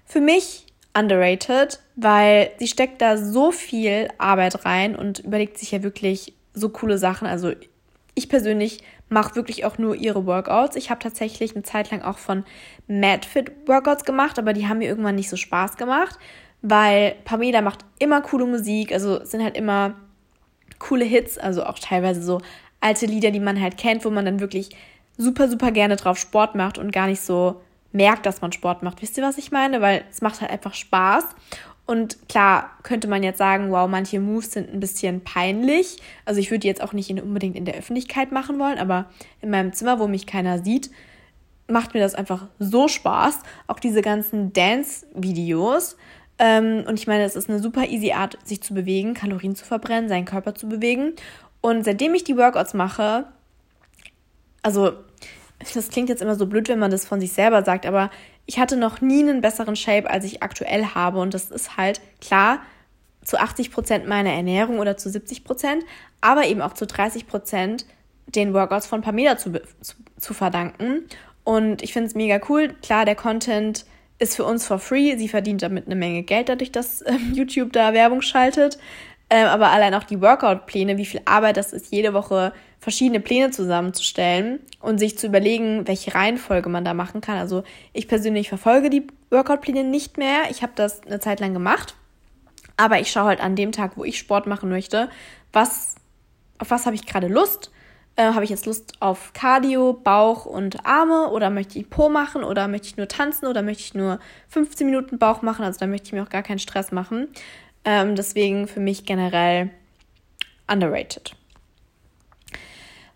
Für mich underrated, weil sie steckt da so viel Arbeit rein und überlegt sich ja wirklich so coole Sachen. Also ich persönlich mache wirklich auch nur ihre Workouts. Ich habe tatsächlich eine Zeit lang auch von MadFit Workouts gemacht, aber die haben mir irgendwann nicht so Spaß gemacht, weil Pamela macht immer coole Musik, also es sind halt immer coole Hits, also auch teilweise so alte Lieder, die man halt kennt, wo man dann wirklich super, super gerne drauf Sport macht und gar nicht so merkt, dass man Sport macht. Wisst ihr, was ich meine? Weil es macht halt einfach Spaß. Und klar könnte man jetzt sagen, wow, manche Moves sind ein bisschen peinlich. Also ich würde jetzt auch nicht in, unbedingt in der Öffentlichkeit machen wollen, aber in meinem Zimmer, wo mich keiner sieht, macht mir das einfach so Spaß. Auch diese ganzen Dance-Videos. Ähm, und ich meine, es ist eine super easy Art, sich zu bewegen, Kalorien zu verbrennen, seinen Körper zu bewegen. Und seitdem ich die Workouts mache, also das klingt jetzt immer so blöd, wenn man das von sich selber sagt, aber ich hatte noch nie einen besseren Shape, als ich aktuell habe. Und das ist halt klar zu 80 Prozent meiner Ernährung oder zu 70 Prozent, aber eben auch zu 30 Prozent den Workouts von Pamela zu, zu, zu verdanken. Und ich finde es mega cool. Klar, der Content ist für uns for free. Sie verdient damit eine Menge Geld, dadurch, dass äh, YouTube da Werbung schaltet. Ähm, aber allein auch die Workout-Pläne, wie viel Arbeit das ist, jede Woche verschiedene Pläne zusammenzustellen und sich zu überlegen, welche Reihenfolge man da machen kann. Also ich persönlich verfolge die Workout-Pläne nicht mehr. Ich habe das eine Zeit lang gemacht, aber ich schaue halt an dem Tag, wo ich Sport machen möchte, was auf was habe ich gerade Lust? Äh, habe ich jetzt Lust auf Cardio, Bauch und Arme oder möchte ich Po machen oder möchte ich nur tanzen oder möchte ich nur 15 Minuten Bauch machen? Also da möchte ich mir auch gar keinen Stress machen. Ähm, deswegen für mich generell underrated.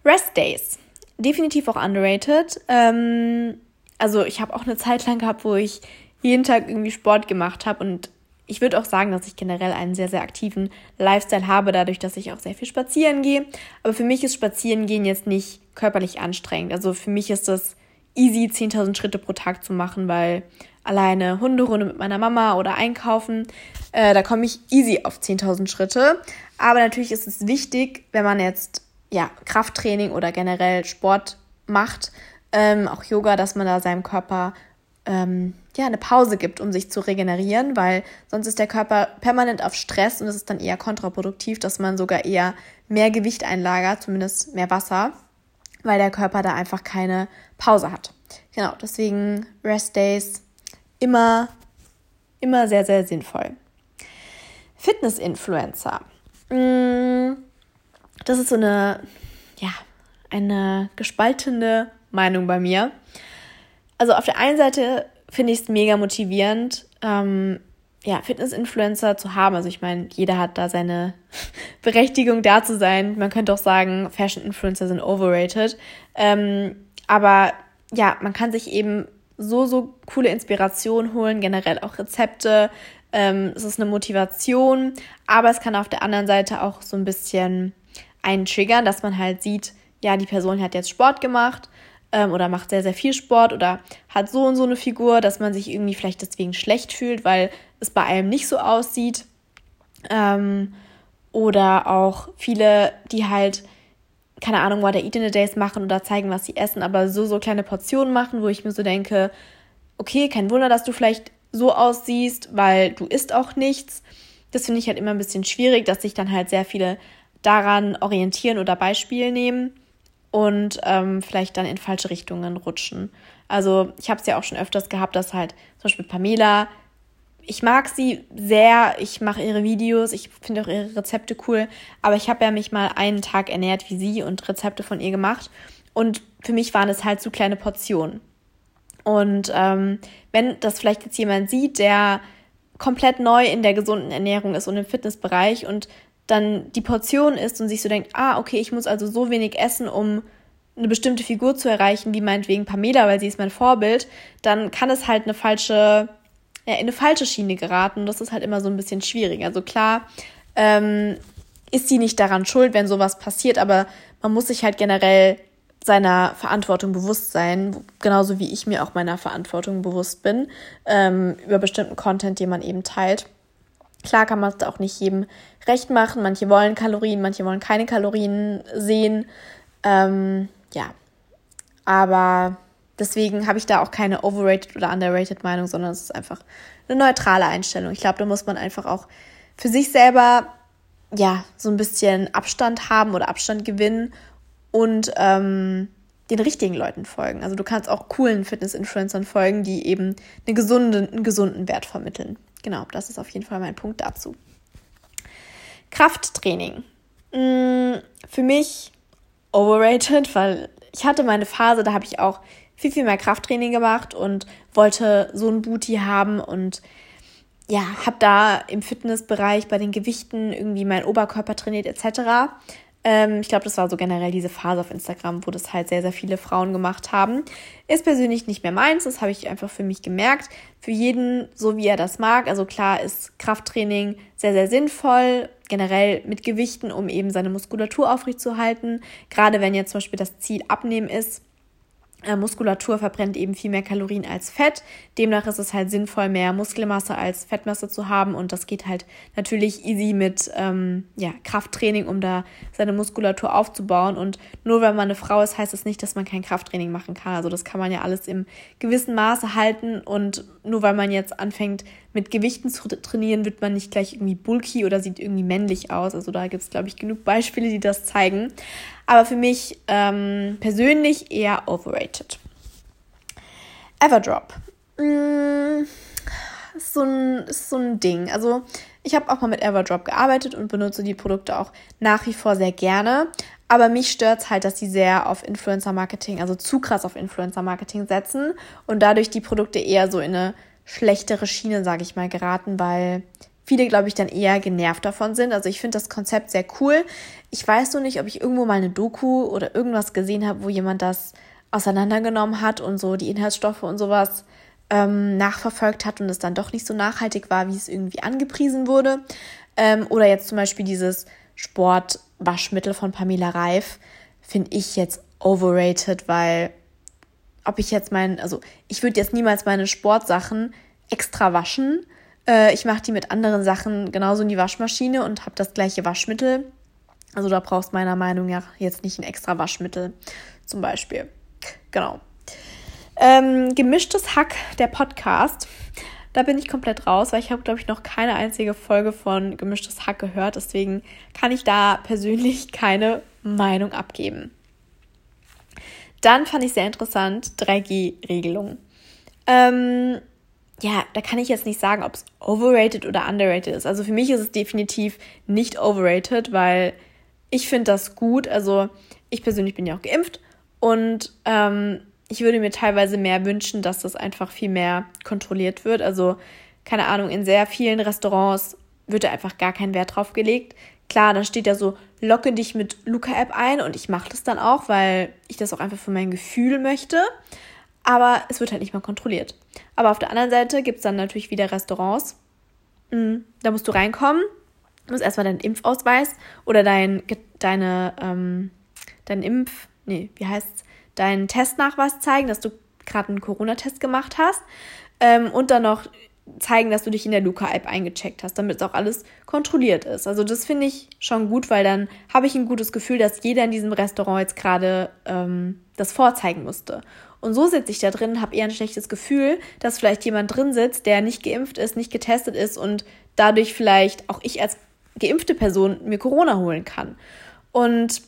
Rest Days. Definitiv auch underrated. Ähm, also ich habe auch eine Zeit lang gehabt, wo ich jeden Tag irgendwie Sport gemacht habe und ich würde auch sagen, dass ich generell einen sehr, sehr aktiven Lifestyle habe, dadurch, dass ich auch sehr viel spazieren gehe. Aber für mich ist Spazierengehen jetzt nicht körperlich anstrengend. Also für mich ist das easy, 10.000 Schritte pro Tag zu machen, weil alleine Hunderunde mit meiner Mama oder einkaufen, äh, da komme ich easy auf 10.000 Schritte. Aber natürlich ist es wichtig, wenn man jetzt ja, Krafttraining oder generell Sport macht, ähm, auch Yoga, dass man da seinem Körper ähm, ja, eine Pause gibt, um sich zu regenerieren, weil sonst ist der Körper permanent auf Stress und es ist dann eher kontraproduktiv, dass man sogar eher mehr Gewicht einlagert, zumindest mehr Wasser, weil der Körper da einfach keine Pause hat. Genau, deswegen Rest Days immer, immer sehr, sehr sinnvoll. Fitness-Influencer. Mmh das ist so eine, ja, eine gespaltene Meinung bei mir. Also auf der einen Seite finde ich es mega motivierend, ähm, ja, Fitness-Influencer zu haben. Also ich meine, jeder hat da seine Berechtigung da zu sein. Man könnte auch sagen, Fashion-Influencer sind overrated. Ähm, aber ja, man kann sich eben so, so coole Inspiration holen, generell auch Rezepte. Ähm, es ist eine Motivation, aber es kann auf der anderen Seite auch so ein bisschen einen triggern, dass man halt sieht, ja, die Person hat jetzt Sport gemacht ähm, oder macht sehr, sehr viel Sport oder hat so und so eine Figur, dass man sich irgendwie vielleicht deswegen schlecht fühlt, weil es bei einem nicht so aussieht. Ähm, oder auch viele, die halt, keine Ahnung, what they eat in the days machen oder zeigen, was sie essen, aber so, so kleine Portionen machen, wo ich mir so denke, okay, kein Wunder, dass du vielleicht so aussiehst, weil du isst auch nichts. Das finde ich halt immer ein bisschen schwierig, dass sich dann halt sehr viele daran orientieren oder Beispiel nehmen und ähm, vielleicht dann in falsche Richtungen rutschen. Also ich habe es ja auch schon öfters gehabt, dass halt zum Beispiel Pamela ich mag sie sehr, ich mache ihre Videos, ich finde auch ihre Rezepte cool, aber ich habe ja mich mal einen Tag ernährt wie sie und Rezepte von ihr gemacht. Und für mich waren es halt zu kleine Portionen. Und ähm, wenn das vielleicht jetzt jemand sieht, der komplett neu in der gesunden Ernährung ist und im Fitnessbereich und dann die Portion isst und sich so denkt, ah, okay, ich muss also so wenig essen, um eine bestimmte Figur zu erreichen, wie meinetwegen Pamela, weil sie ist mein Vorbild, dann kann es halt eine falsche, ja, in eine falsche Schiene geraten. Das ist halt immer so ein bisschen schwierig. Also klar, ähm, ist sie nicht daran schuld, wenn sowas passiert, aber man muss sich halt generell seiner Verantwortung bewusst sein, genauso wie ich mir auch meiner Verantwortung bewusst bin, ähm, über bestimmten Content, den man eben teilt. Klar kann man es auch nicht jedem recht machen. Manche wollen Kalorien, manche wollen keine Kalorien sehen. Ähm, ja, aber deswegen habe ich da auch keine overrated oder underrated Meinung, sondern es ist einfach eine neutrale Einstellung. Ich glaube, da muss man einfach auch für sich selber ja so ein bisschen Abstand haben oder Abstand gewinnen und ähm, den richtigen Leuten folgen. Also du kannst auch coolen Fitness-Influencern folgen, die eben eine gesunde, einen gesunden Wert vermitteln. Genau, das ist auf jeden Fall mein Punkt dazu. Krafttraining. Mm, für mich overrated, weil ich hatte meine Phase, da habe ich auch viel, viel mehr Krafttraining gemacht und wollte so ein Booty haben und ja, habe da im Fitnessbereich bei den Gewichten irgendwie meinen Oberkörper trainiert etc. Ähm, ich glaube, das war so generell diese Phase auf Instagram, wo das halt sehr, sehr viele Frauen gemacht haben. Ist persönlich nicht mehr meins, das habe ich einfach für mich gemerkt. Für jeden, so wie er das mag. Also klar ist Krafttraining sehr, sehr sinnvoll, generell mit Gewichten, um eben seine Muskulatur aufrechtzuerhalten. Gerade wenn jetzt zum Beispiel das Ziel Abnehmen ist Muskulatur verbrennt eben viel mehr Kalorien als Fett. Demnach ist es halt sinnvoll, mehr Muskelmasse als Fettmasse zu haben. Und das geht halt natürlich easy mit ähm, ja, Krafttraining, um da seine Muskulatur aufzubauen. Und nur weil man eine Frau ist, heißt es das nicht, dass man kein Krafttraining machen kann. Also das kann man ja alles im gewissen Maße halten. Und nur weil man jetzt anfängt, mit Gewichten zu trainieren, wird man nicht gleich irgendwie bulky oder sieht irgendwie männlich aus. Also da gibt es, glaube ich, genug Beispiele, die das zeigen. Aber für mich ähm, persönlich eher overrated. Everdrop. Mm, ist, so ein, so ein Ding. Also ich habe auch mal mit Everdrop gearbeitet und benutze die Produkte auch nach wie vor sehr gerne. Aber mich stört es halt, dass sie sehr auf Influencer-Marketing, also zu krass auf Influencer-Marketing setzen und dadurch die Produkte eher so in eine schlechtere Schiene, sage ich mal, geraten, weil viele, glaube ich, dann eher genervt davon sind. Also ich finde das Konzept sehr cool. Ich weiß nur nicht, ob ich irgendwo mal eine Doku oder irgendwas gesehen habe, wo jemand das auseinandergenommen hat und so die Inhaltsstoffe und sowas ähm, nachverfolgt hat und es dann doch nicht so nachhaltig war, wie es irgendwie angepriesen wurde. Ähm, oder jetzt zum Beispiel dieses Sportwaschmittel von Pamela Reif finde ich jetzt overrated, weil ob ich jetzt mein, also ich würde jetzt niemals meine Sportsachen extra waschen. Äh, ich mache die mit anderen Sachen genauso in die Waschmaschine und habe das gleiche Waschmittel. Also da brauchst meiner Meinung nach jetzt nicht ein extra Waschmittel zum Beispiel. Genau. Ähm, gemischtes Hack, der Podcast. Da bin ich komplett raus, weil ich habe, glaube ich, noch keine einzige Folge von Gemischtes Hack gehört. Deswegen kann ich da persönlich keine Meinung abgeben. Dann fand ich sehr interessant 3G-Regelung. Ähm, ja, da kann ich jetzt nicht sagen, ob es overrated oder underrated ist. Also für mich ist es definitiv nicht overrated, weil ich finde das gut. Also ich persönlich bin ja auch geimpft und ähm, ich würde mir teilweise mehr wünschen, dass das einfach viel mehr kontrolliert wird. Also keine Ahnung, in sehr vielen Restaurants wird da einfach gar kein Wert drauf gelegt. Klar, dann steht ja so, locke dich mit Luca-App ein und ich mache das dann auch, weil ich das auch einfach für mein Gefühl möchte. Aber es wird halt nicht mal kontrolliert. Aber auf der anderen Seite gibt es dann natürlich wieder Restaurants. Mhm, da musst du reinkommen, musst erstmal deinen Impfausweis oder dein, deine, ähm, dein Impf, nee, wie heißt's, deinen Testnachweis zeigen, dass du gerade einen Corona-Test gemacht hast. Ähm, und dann noch zeigen, dass du dich in der Luca-App eingecheckt hast, damit es auch alles kontrolliert ist. Also das finde ich schon gut, weil dann habe ich ein gutes Gefühl, dass jeder in diesem Restaurant jetzt gerade ähm, das vorzeigen musste. Und so sitze ich da drin, habe eher ein schlechtes Gefühl, dass vielleicht jemand drin sitzt, der nicht geimpft ist, nicht getestet ist und dadurch vielleicht auch ich als geimpfte Person mir Corona holen kann. Und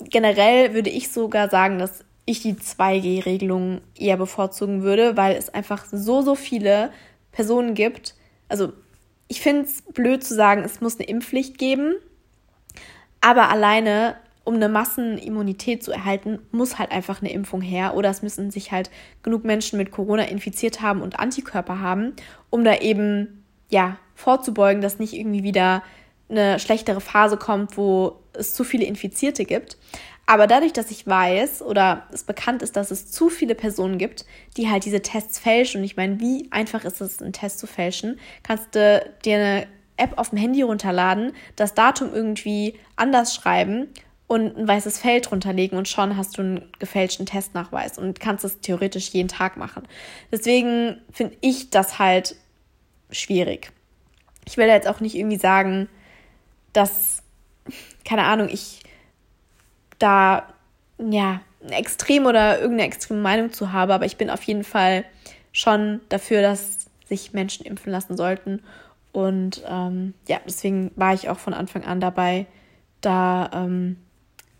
generell würde ich sogar sagen, dass ich die 2G-Regelung eher bevorzugen würde, weil es einfach so, so viele Personen gibt, also ich finde es blöd zu sagen, es muss eine Impfpflicht geben, aber alleine, um eine Massenimmunität zu erhalten, muss halt einfach eine Impfung her oder es müssen sich halt genug Menschen mit Corona infiziert haben und Antikörper haben, um da eben, ja, vorzubeugen, dass nicht irgendwie wieder eine schlechtere Phase kommt, wo es zu viele Infizierte gibt. Aber dadurch, dass ich weiß oder es bekannt ist, dass es zu viele Personen gibt, die halt diese Tests fälschen, und ich meine, wie einfach ist es, einen Test zu fälschen, kannst du dir eine App auf dem Handy runterladen, das Datum irgendwie anders schreiben und ein weißes Feld runterlegen und schon hast du einen gefälschten Testnachweis und kannst es theoretisch jeden Tag machen. Deswegen finde ich das halt schwierig. Ich will jetzt auch nicht irgendwie sagen, dass, keine Ahnung, ich da ja ein Extrem oder irgendeine extreme Meinung zu habe, aber ich bin auf jeden Fall schon dafür, dass sich Menschen impfen lassen sollten. Und ähm, ja, deswegen war ich auch von Anfang an dabei, da ähm,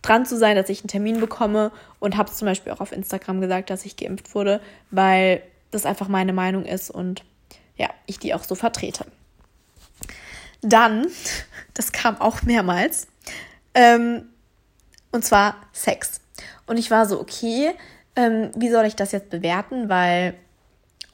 dran zu sein, dass ich einen Termin bekomme und habe zum Beispiel auch auf Instagram gesagt, dass ich geimpft wurde, weil das einfach meine Meinung ist und ja, ich die auch so vertrete. Dann, das kam auch mehrmals, ähm, und zwar Sex. Und ich war so, okay, ähm, wie soll ich das jetzt bewerten? Weil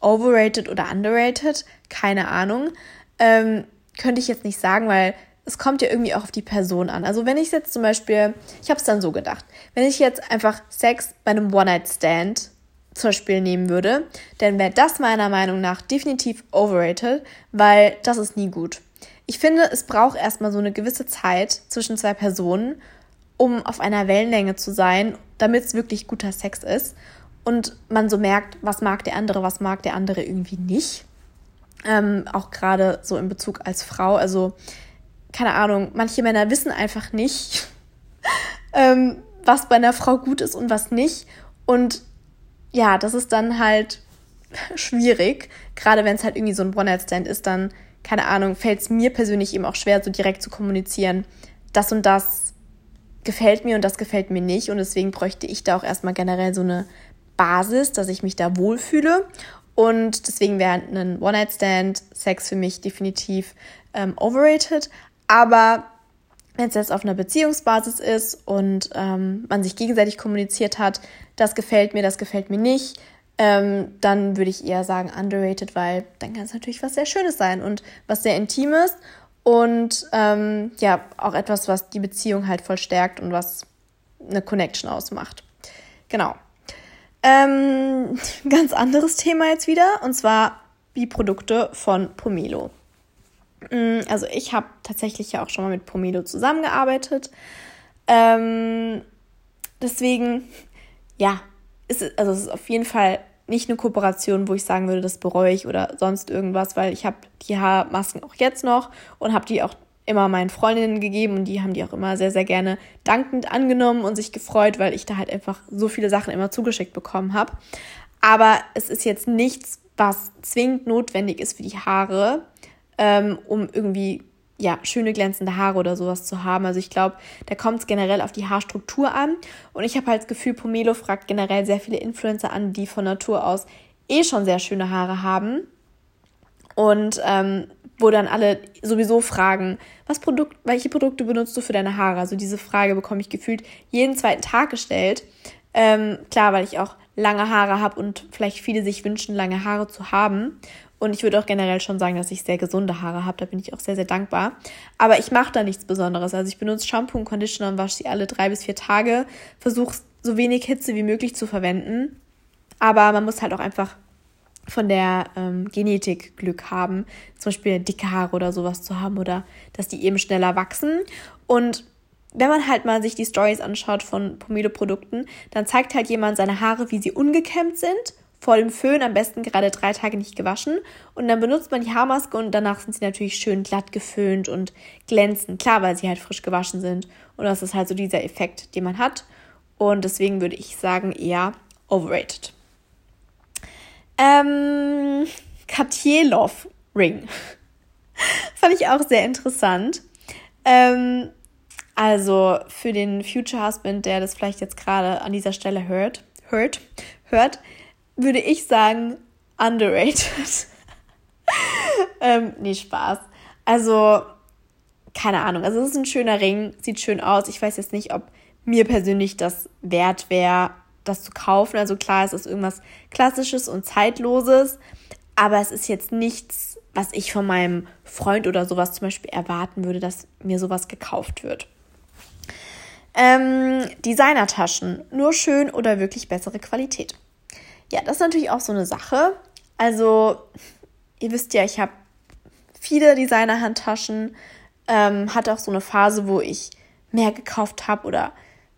overrated oder underrated, keine Ahnung. Ähm, könnte ich jetzt nicht sagen, weil es kommt ja irgendwie auch auf die Person an. Also wenn ich jetzt zum Beispiel, ich habe es dann so gedacht, wenn ich jetzt einfach Sex bei einem One-Night-Stand zum Beispiel nehmen würde, dann wäre das meiner Meinung nach definitiv overrated, weil das ist nie gut. Ich finde, es braucht erstmal so eine gewisse Zeit zwischen zwei Personen, um auf einer Wellenlänge zu sein, damit es wirklich guter Sex ist und man so merkt, was mag der andere, was mag der andere irgendwie nicht. Ähm, auch gerade so in Bezug als Frau. Also, keine Ahnung, manche Männer wissen einfach nicht, ähm, was bei einer Frau gut ist und was nicht. Und ja, das ist dann halt schwierig. Gerade wenn es halt irgendwie so ein One-Night-Stand ist, dann, keine Ahnung, fällt es mir persönlich eben auch schwer, so direkt zu kommunizieren. Das und das gefällt mir und das gefällt mir nicht. Und deswegen bräuchte ich da auch erstmal generell so eine Basis, dass ich mich da wohlfühle. Und deswegen wäre ein One-Night-Stand Sex für mich definitiv ähm, overrated. Aber wenn es jetzt auf einer Beziehungsbasis ist und ähm, man sich gegenseitig kommuniziert hat, das gefällt mir, das gefällt mir nicht, ähm, dann würde ich eher sagen underrated, weil dann kann es natürlich was sehr Schönes sein und was sehr Intimes und ähm, ja, auch etwas, was die Beziehung halt voll stärkt und was eine Connection ausmacht. Genau. Ähm, ganz anderes Thema jetzt wieder, und zwar die Produkte von Pomelo. Mm, also ich habe tatsächlich ja auch schon mal mit Pomelo zusammengearbeitet. Ähm, deswegen, ja, ist also es ist auf jeden Fall nicht eine Kooperation, wo ich sagen würde, das bereue ich oder sonst irgendwas, weil ich habe die Haarmasken auch jetzt noch und habe die auch immer meinen Freundinnen gegeben und die haben die auch immer sehr, sehr gerne dankend angenommen und sich gefreut, weil ich da halt einfach so viele Sachen immer zugeschickt bekommen habe. Aber es ist jetzt nichts, was zwingend notwendig ist für die Haare, ähm, um irgendwie ja, schöne glänzende Haare oder sowas zu haben. Also ich glaube, da kommt es generell auf die Haarstruktur an. Und ich habe halt das Gefühl, Pomelo fragt generell sehr viele Influencer an, die von Natur aus eh schon sehr schöne Haare haben. Und ähm, wo dann alle sowieso fragen, was Produkt, welche Produkte benutzt du für deine Haare? Also diese Frage bekomme ich gefühlt jeden zweiten Tag gestellt. Ähm, klar, weil ich auch lange Haare habe und vielleicht viele sich wünschen, lange Haare zu haben. Und ich würde auch generell schon sagen, dass ich sehr gesunde Haare habe. Da bin ich auch sehr, sehr dankbar. Aber ich mache da nichts Besonderes. Also ich benutze Shampoo und Conditioner und wasche sie alle drei bis vier Tage. Versuche so wenig Hitze wie möglich zu verwenden. Aber man muss halt auch einfach von der ähm, Genetik Glück haben, zum Beispiel dicke Haare oder sowas zu haben oder dass die eben schneller wachsen. Und wenn man halt mal sich die Stories anschaut von Pomelo-Produkten, dann zeigt halt jemand seine Haare, wie sie ungekämmt sind vor dem Föhn am besten gerade drei Tage nicht gewaschen und dann benutzt man die Haarmaske und danach sind sie natürlich schön glatt geföhnt und glänzend. Klar, weil sie halt frisch gewaschen sind und das ist halt so dieser Effekt, den man hat und deswegen würde ich sagen eher overrated. Ähm, Cartier Love Ring. Fand ich auch sehr interessant. Ähm, also für den Future Husband, der das vielleicht jetzt gerade an dieser Stelle hört, hört, hört, würde ich sagen, underrated. ähm, nee, Spaß. Also, keine Ahnung. Also, es ist ein schöner Ring, sieht schön aus. Ich weiß jetzt nicht, ob mir persönlich das wert wäre, das zu kaufen. Also, klar, es ist irgendwas Klassisches und Zeitloses, aber es ist jetzt nichts, was ich von meinem Freund oder sowas zum Beispiel erwarten würde, dass mir sowas gekauft wird. Ähm, Designertaschen, nur schön oder wirklich bessere Qualität. Ja, das ist natürlich auch so eine Sache. Also, ihr wisst ja, ich habe viele Designer-Handtaschen, ähm, hatte auch so eine Phase, wo ich mehr gekauft habe oder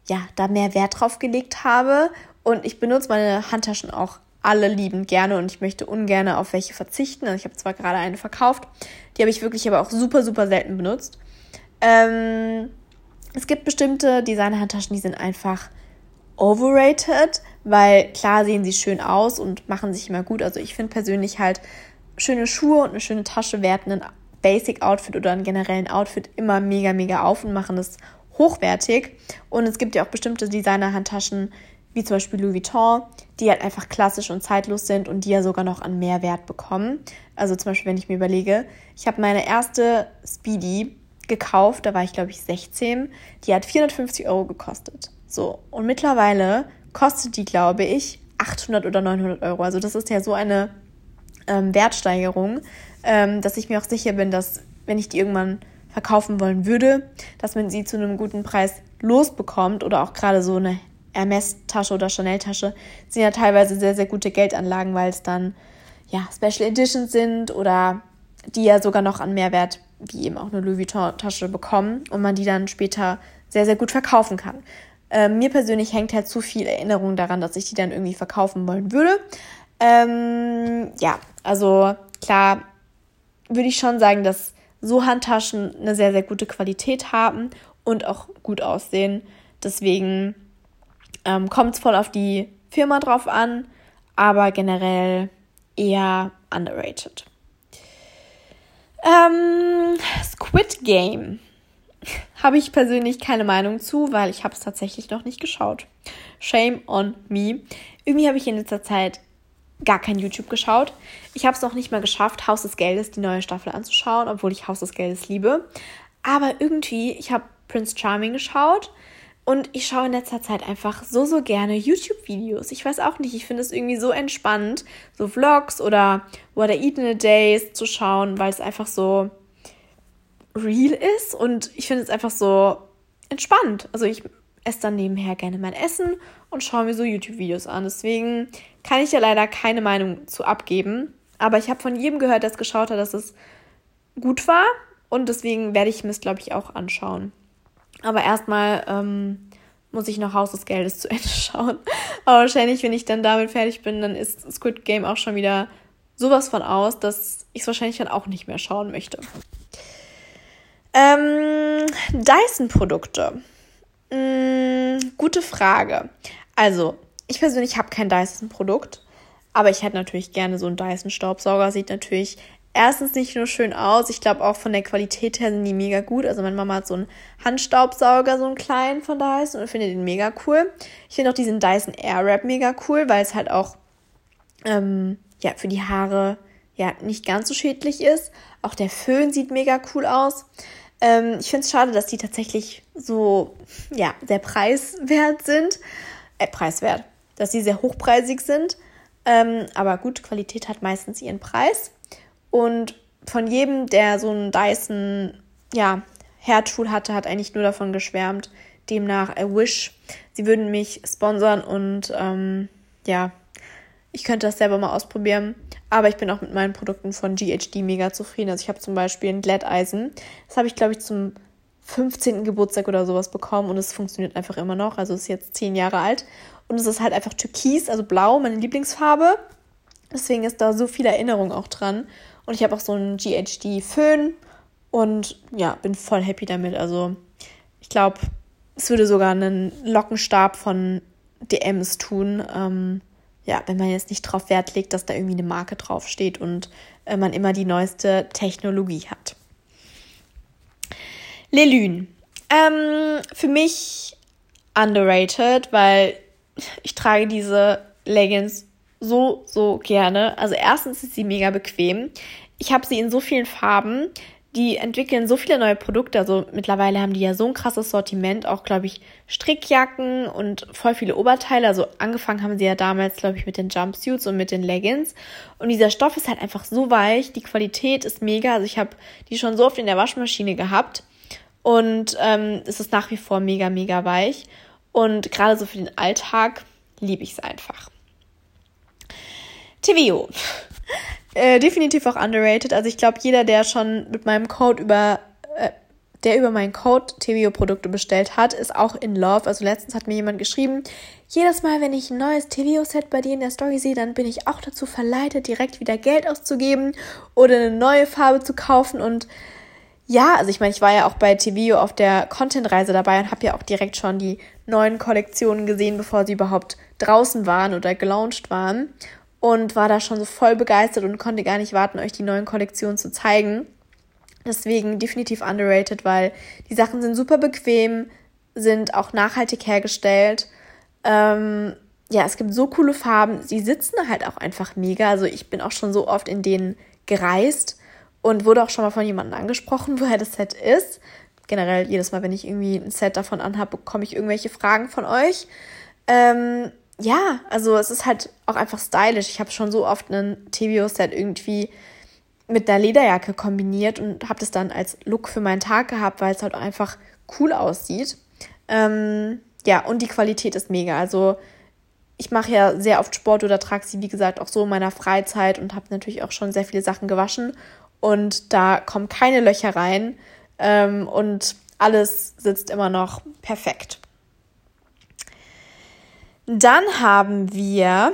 ja, da mehr Wert drauf gelegt habe. Und ich benutze meine Handtaschen auch alle liebend gerne und ich möchte ungern auf welche verzichten. Also ich habe zwar gerade eine verkauft, die habe ich wirklich aber auch super, super selten benutzt. Ähm, es gibt bestimmte Designer-Handtaschen, die sind einfach overrated, weil klar sehen sie schön aus und machen sich immer gut. Also ich finde persönlich halt schöne Schuhe und eine schöne Tasche werten ein Basic-Outfit oder einen generellen Outfit immer mega, mega auf und machen es hochwertig. Und es gibt ja auch bestimmte Designer-Handtaschen, wie zum Beispiel Louis Vuitton, die halt einfach klassisch und zeitlos sind und die ja sogar noch an Mehrwert bekommen. Also zum Beispiel, wenn ich mir überlege, ich habe meine erste Speedy gekauft, da war ich glaube ich 16, die hat 450 Euro gekostet. So, und mittlerweile kostet die, glaube ich, 800 oder 900 Euro. Also das ist ja so eine ähm, Wertsteigerung, ähm, dass ich mir auch sicher bin, dass wenn ich die irgendwann verkaufen wollen würde, dass man sie zu einem guten Preis losbekommt oder auch gerade so eine Hermes-Tasche oder Chanel-Tasche sind ja teilweise sehr, sehr gute Geldanlagen, weil es dann ja Special Editions sind oder die ja sogar noch an Mehrwert, wie eben auch eine Louis Vuitton-Tasche bekommen und man die dann später sehr, sehr gut verkaufen kann. Ähm, mir persönlich hängt halt zu viel Erinnerung daran, dass ich die dann irgendwie verkaufen wollen würde. Ähm, ja, also klar würde ich schon sagen, dass so Handtaschen eine sehr, sehr gute Qualität haben und auch gut aussehen. Deswegen ähm, kommt es voll auf die Firma drauf an, aber generell eher underrated. Ähm, Squid Game habe ich persönlich keine Meinung zu, weil ich habe es tatsächlich noch nicht geschaut. Shame on me. Irgendwie habe ich in letzter Zeit gar kein YouTube geschaut. Ich habe es noch nicht mal geschafft, Haus des Geldes, die neue Staffel anzuschauen, obwohl ich Haus des Geldes liebe. Aber irgendwie, ich habe Prince Charming geschaut und ich schaue in letzter Zeit einfach so, so gerne YouTube-Videos. Ich weiß auch nicht, ich finde es irgendwie so entspannt, so Vlogs oder What I Eat in a Day zu schauen, weil es einfach so real ist und ich finde es einfach so entspannt. Also ich esse dann nebenher gerne mein Essen und schaue mir so YouTube-Videos an. Deswegen kann ich ja leider keine Meinung zu abgeben. Aber ich habe von jedem gehört, der es geschaut hat, dass es gut war. Und deswegen werde ich mir es, glaube ich, auch anschauen. Aber erstmal ähm, muss ich noch Haus des Geldes zu Ende schauen. Aber wahrscheinlich, wenn ich dann damit fertig bin, dann ist Squid Game auch schon wieder sowas von aus, dass ich es wahrscheinlich dann auch nicht mehr schauen möchte. Ähm, Dyson-Produkte. Mm, gute Frage. Also, ich persönlich habe kein Dyson-Produkt, aber ich hätte natürlich gerne so einen Dyson-Staubsauger. Sieht natürlich erstens nicht nur schön aus, ich glaube auch von der Qualität her sind die mega gut. Also meine Mama hat so einen Handstaubsauger, so einen kleinen von Dyson und finde den mega cool. Ich finde auch diesen Dyson Airwrap mega cool, weil es halt auch ähm, ja, für die Haare ja nicht ganz so schädlich ist. Auch der Föhn sieht mega cool aus. Ähm, ich finde es schade, dass die tatsächlich so ja, sehr preiswert sind. Äh, preiswert. Dass sie sehr hochpreisig sind. Ähm, aber gut, Qualität hat meistens ihren Preis. Und von jedem, der so einen Dyson, ja, Hairtool hatte, hat eigentlich nur davon geschwärmt. Demnach, I wish, sie würden mich sponsern und ähm, ja, ich könnte das selber mal ausprobieren. Aber ich bin auch mit meinen Produkten von GHD mega zufrieden. Also ich habe zum Beispiel ein Glätteisen. Das habe ich, glaube ich, zum 15. Geburtstag oder sowas bekommen und es funktioniert einfach immer noch. Also es ist jetzt 10 Jahre alt. Und es ist halt einfach türkis, also blau, meine Lieblingsfarbe. Deswegen ist da so viel Erinnerung auch dran. Und ich habe auch so einen GHD-Föhn und ja, bin voll happy damit. Also ich glaube, es würde sogar einen Lockenstab von DMs tun. Ähm, ja, wenn man jetzt nicht drauf Wert legt, dass da irgendwie eine Marke draufsteht und äh, man immer die neueste Technologie hat. Lelün. Ähm, für mich underrated, weil ich trage diese Leggings so, so gerne. Also erstens ist sie mega bequem. ich habe sie in so vielen Farben. Die entwickeln so viele neue Produkte. Also mittlerweile haben die ja so ein krasses Sortiment, auch glaube ich Strickjacken und voll viele Oberteile. Also angefangen haben sie ja damals, glaube ich, mit den Jumpsuits und mit den Leggings. Und dieser Stoff ist halt einfach so weich. Die Qualität ist mega. Also ich habe die schon so oft in der Waschmaschine gehabt. Und ähm, es ist nach wie vor mega, mega weich. Und gerade so für den Alltag liebe ich es einfach. TVO. Äh, definitiv auch underrated. Also ich glaube, jeder, der schon mit meinem Code über, äh, der über meinen Code TVO-Produkte bestellt hat, ist auch in love. Also letztens hat mir jemand geschrieben, jedes Mal, wenn ich ein neues TVO-Set bei dir in der Story sehe, dann bin ich auch dazu verleitet, direkt wieder Geld auszugeben oder eine neue Farbe zu kaufen. Und ja, also ich meine, ich war ja auch bei TVO auf der Content-Reise dabei und habe ja auch direkt schon die neuen Kollektionen gesehen, bevor sie überhaupt draußen waren oder gelauncht waren und war da schon so voll begeistert und konnte gar nicht warten, euch die neuen Kollektionen zu zeigen. Deswegen definitiv underrated, weil die Sachen sind super bequem, sind auch nachhaltig hergestellt. Ähm, ja, es gibt so coole Farben. Sie sitzen halt auch einfach mega. Also ich bin auch schon so oft in denen gereist und wurde auch schon mal von jemandem angesprochen, woher das Set ist. Generell jedes Mal, wenn ich irgendwie ein Set davon anhabe, bekomme ich irgendwelche Fragen von euch. Ähm, ja, also es ist halt auch einfach stylisch. Ich habe schon so oft einen TVO-Set irgendwie mit einer Lederjacke kombiniert und habe das dann als Look für meinen Tag gehabt, weil es halt einfach cool aussieht. Ähm, ja, und die Qualität ist mega. Also ich mache ja sehr oft Sport oder trage sie, wie gesagt, auch so in meiner Freizeit und habe natürlich auch schon sehr viele Sachen gewaschen. Und da kommen keine Löcher rein ähm, und alles sitzt immer noch perfekt. Dann haben wir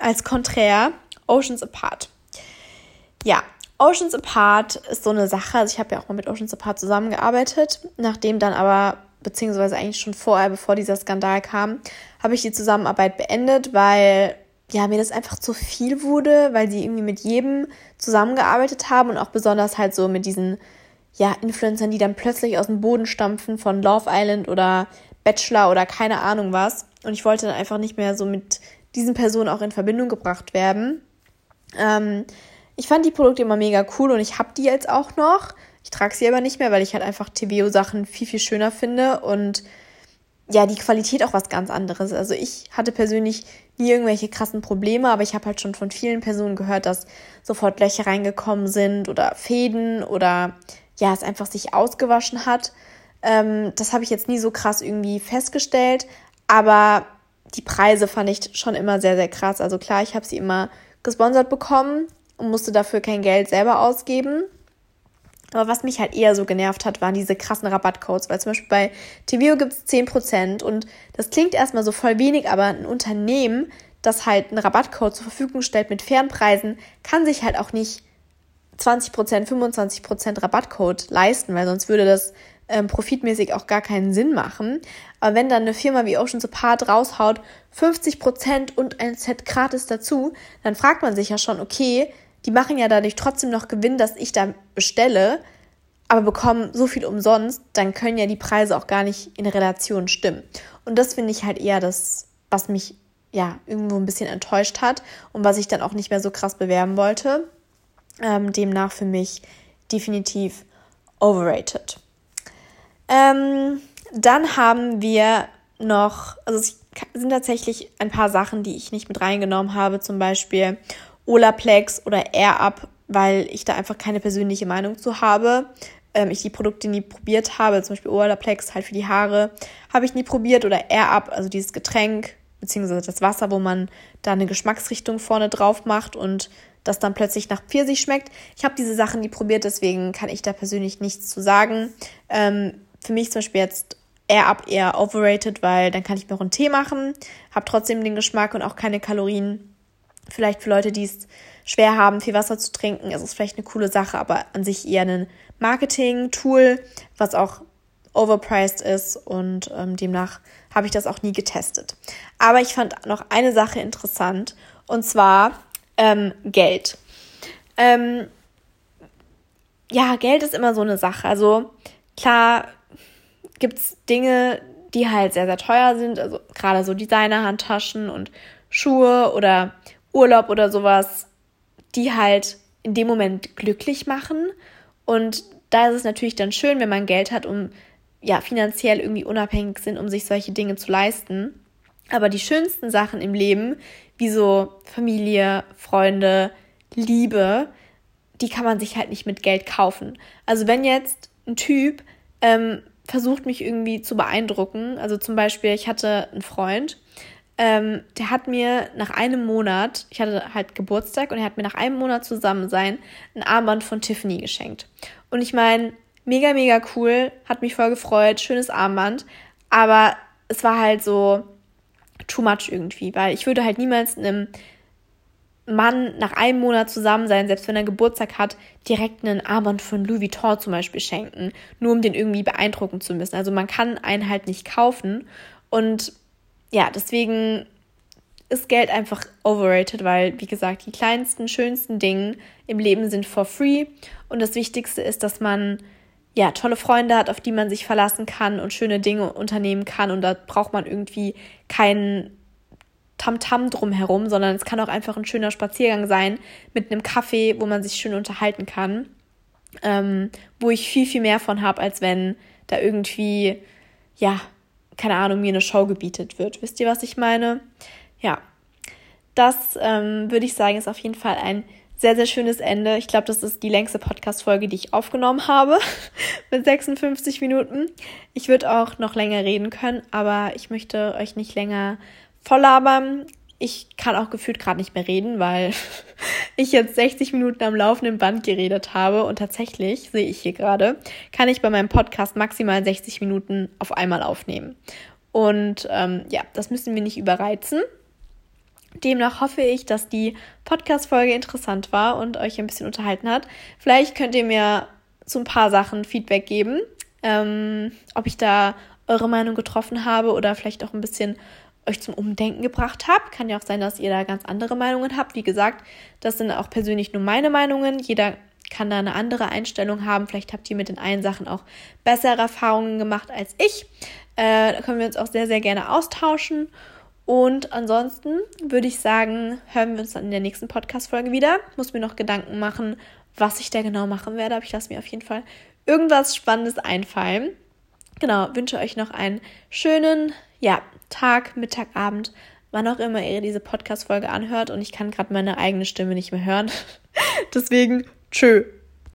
als Konträr Oceans Apart. Ja, Oceans Apart ist so eine Sache. Also ich habe ja auch mal mit Oceans Apart zusammengearbeitet. Nachdem dann aber, beziehungsweise eigentlich schon vorher, bevor dieser Skandal kam, habe ich die Zusammenarbeit beendet, weil ja, mir das einfach zu viel wurde, weil sie irgendwie mit jedem zusammengearbeitet haben und auch besonders halt so mit diesen ja, Influencern, die dann plötzlich aus dem Boden stampfen von Love Island oder Bachelor oder keine Ahnung was. Und ich wollte dann einfach nicht mehr so mit diesen Personen auch in Verbindung gebracht werden. Ähm, ich fand die Produkte immer mega cool und ich habe die jetzt auch noch. Ich trage sie aber nicht mehr, weil ich halt einfach TVO-Sachen viel, viel schöner finde und ja, die Qualität auch was ganz anderes. Also ich hatte persönlich nie irgendwelche krassen Probleme, aber ich habe halt schon von vielen Personen gehört, dass sofort Löcher reingekommen sind oder Fäden oder ja, es einfach sich ausgewaschen hat. Ähm, das habe ich jetzt nie so krass irgendwie festgestellt, aber die Preise fand ich schon immer sehr, sehr krass. Also klar, ich habe sie immer gesponsert bekommen und musste dafür kein Geld selber ausgeben. Aber was mich halt eher so genervt hat, waren diese krassen Rabattcodes. Weil zum Beispiel bei TVO gibt es 10% und das klingt erstmal so voll wenig, aber ein Unternehmen, das halt einen Rabattcode zur Verfügung stellt mit fairen Preisen, kann sich halt auch nicht 20%, 25% Rabattcode leisten, weil sonst würde das ähm, profitmäßig auch gar keinen Sinn machen. Aber wenn dann eine Firma wie Ocean Apart raushaut, 50% und ein Set gratis dazu, dann fragt man sich ja schon, okay, die machen ja dadurch trotzdem noch Gewinn, dass ich da bestelle, aber bekommen so viel umsonst, dann können ja die Preise auch gar nicht in Relation stimmen. Und das finde ich halt eher das, was mich ja irgendwo ein bisschen enttäuscht hat und was ich dann auch nicht mehr so krass bewerben wollte. Ähm, demnach für mich definitiv overrated. Ähm, dann haben wir noch, also es sind tatsächlich ein paar Sachen, die ich nicht mit reingenommen habe, zum Beispiel Olaplex oder Air Up, weil ich da einfach keine persönliche Meinung zu habe. Ähm, ich die Produkte nie probiert habe, zum Beispiel Olaplex halt für die Haare, habe ich nie probiert oder Air Up, also dieses Getränk beziehungsweise das Wasser, wo man da eine Geschmacksrichtung vorne drauf macht und das dann plötzlich nach Pfirsich schmeckt. Ich habe diese Sachen nie probiert, deswegen kann ich da persönlich nichts zu sagen. Ähm, für mich zum Beispiel jetzt eher ab eher overrated, weil dann kann ich mir auch einen Tee machen, habe trotzdem den Geschmack und auch keine Kalorien. Vielleicht für Leute, die es schwer haben, viel Wasser zu trinken, ist es vielleicht eine coole Sache, aber an sich eher ein Marketing-Tool, was auch overpriced ist und ähm, demnach habe ich das auch nie getestet. Aber ich fand noch eine Sache interessant und zwar ähm, Geld. Ähm, ja, Geld ist immer so eine Sache. Also klar, gibt es Dinge, die halt sehr, sehr teuer sind. Also gerade so Designer-Handtaschen und Schuhe oder Urlaub oder sowas, die halt in dem Moment glücklich machen. Und da ist es natürlich dann schön, wenn man Geld hat, um ja finanziell irgendwie unabhängig sind, um sich solche Dinge zu leisten. Aber die schönsten Sachen im Leben, wie so Familie, Freunde, Liebe, die kann man sich halt nicht mit Geld kaufen. Also wenn jetzt ein Typ ähm, versucht, mich irgendwie zu beeindrucken, also zum Beispiel, ich hatte einen Freund, ähm, der hat mir nach einem Monat, ich hatte halt Geburtstag und er hat mir nach einem Monat zusammen sein ein Armband von Tiffany geschenkt. Und ich meine, mega, mega cool, hat mich voll gefreut, schönes Armband, aber es war halt so too much irgendwie, weil ich würde halt niemals einem Mann nach einem Monat zusammen sein, selbst wenn er Geburtstag hat, direkt einen Armband von Louis Vuitton zum Beispiel schenken, nur um den irgendwie beeindrucken zu müssen. Also man kann einen halt nicht kaufen und ja, deswegen ist Geld einfach overrated, weil, wie gesagt, die kleinsten, schönsten Dinge im Leben sind for free. Und das Wichtigste ist, dass man ja tolle Freunde hat, auf die man sich verlassen kann und schöne Dinge unternehmen kann. Und da braucht man irgendwie keinen Tamtam drumherum, sondern es kann auch einfach ein schöner Spaziergang sein mit einem Kaffee, wo man sich schön unterhalten kann. Ähm, wo ich viel, viel mehr von habe, als wenn da irgendwie, ja, keine Ahnung, mir eine Show gebietet wird. Wisst ihr, was ich meine? Ja, das ähm, würde ich sagen, ist auf jeden Fall ein sehr, sehr schönes Ende. Ich glaube, das ist die längste Podcast-Folge, die ich aufgenommen habe, mit 56 Minuten. Ich würde auch noch länger reden können, aber ich möchte euch nicht länger voll labern. Ich kann auch gefühlt gerade nicht mehr reden, weil ich jetzt 60 Minuten am laufenden Band geredet habe und tatsächlich, sehe ich hier gerade, kann ich bei meinem Podcast maximal 60 Minuten auf einmal aufnehmen. Und ähm, ja, das müssen wir nicht überreizen. Demnach hoffe ich, dass die Podcast-Folge interessant war und euch ein bisschen unterhalten hat. Vielleicht könnt ihr mir zu ein paar Sachen Feedback geben, ähm, ob ich da eure Meinung getroffen habe oder vielleicht auch ein bisschen euch zum Umdenken gebracht habe. Kann ja auch sein, dass ihr da ganz andere Meinungen habt. Wie gesagt, das sind auch persönlich nur meine Meinungen. Jeder kann da eine andere Einstellung haben. Vielleicht habt ihr mit den einen Sachen auch bessere Erfahrungen gemacht als ich. Äh, da können wir uns auch sehr, sehr gerne austauschen. Und ansonsten würde ich sagen, hören wir uns dann in der nächsten Podcast-Folge wieder. Muss mir noch Gedanken machen, was ich da genau machen werde. Aber ich lasse mir auf jeden Fall irgendwas Spannendes einfallen. Genau, wünsche euch noch einen schönen, ja, Tag, Mittag, Abend, wann auch immer ihr diese Podcast-Folge anhört. Und ich kann gerade meine eigene Stimme nicht mehr hören. Deswegen, tschö.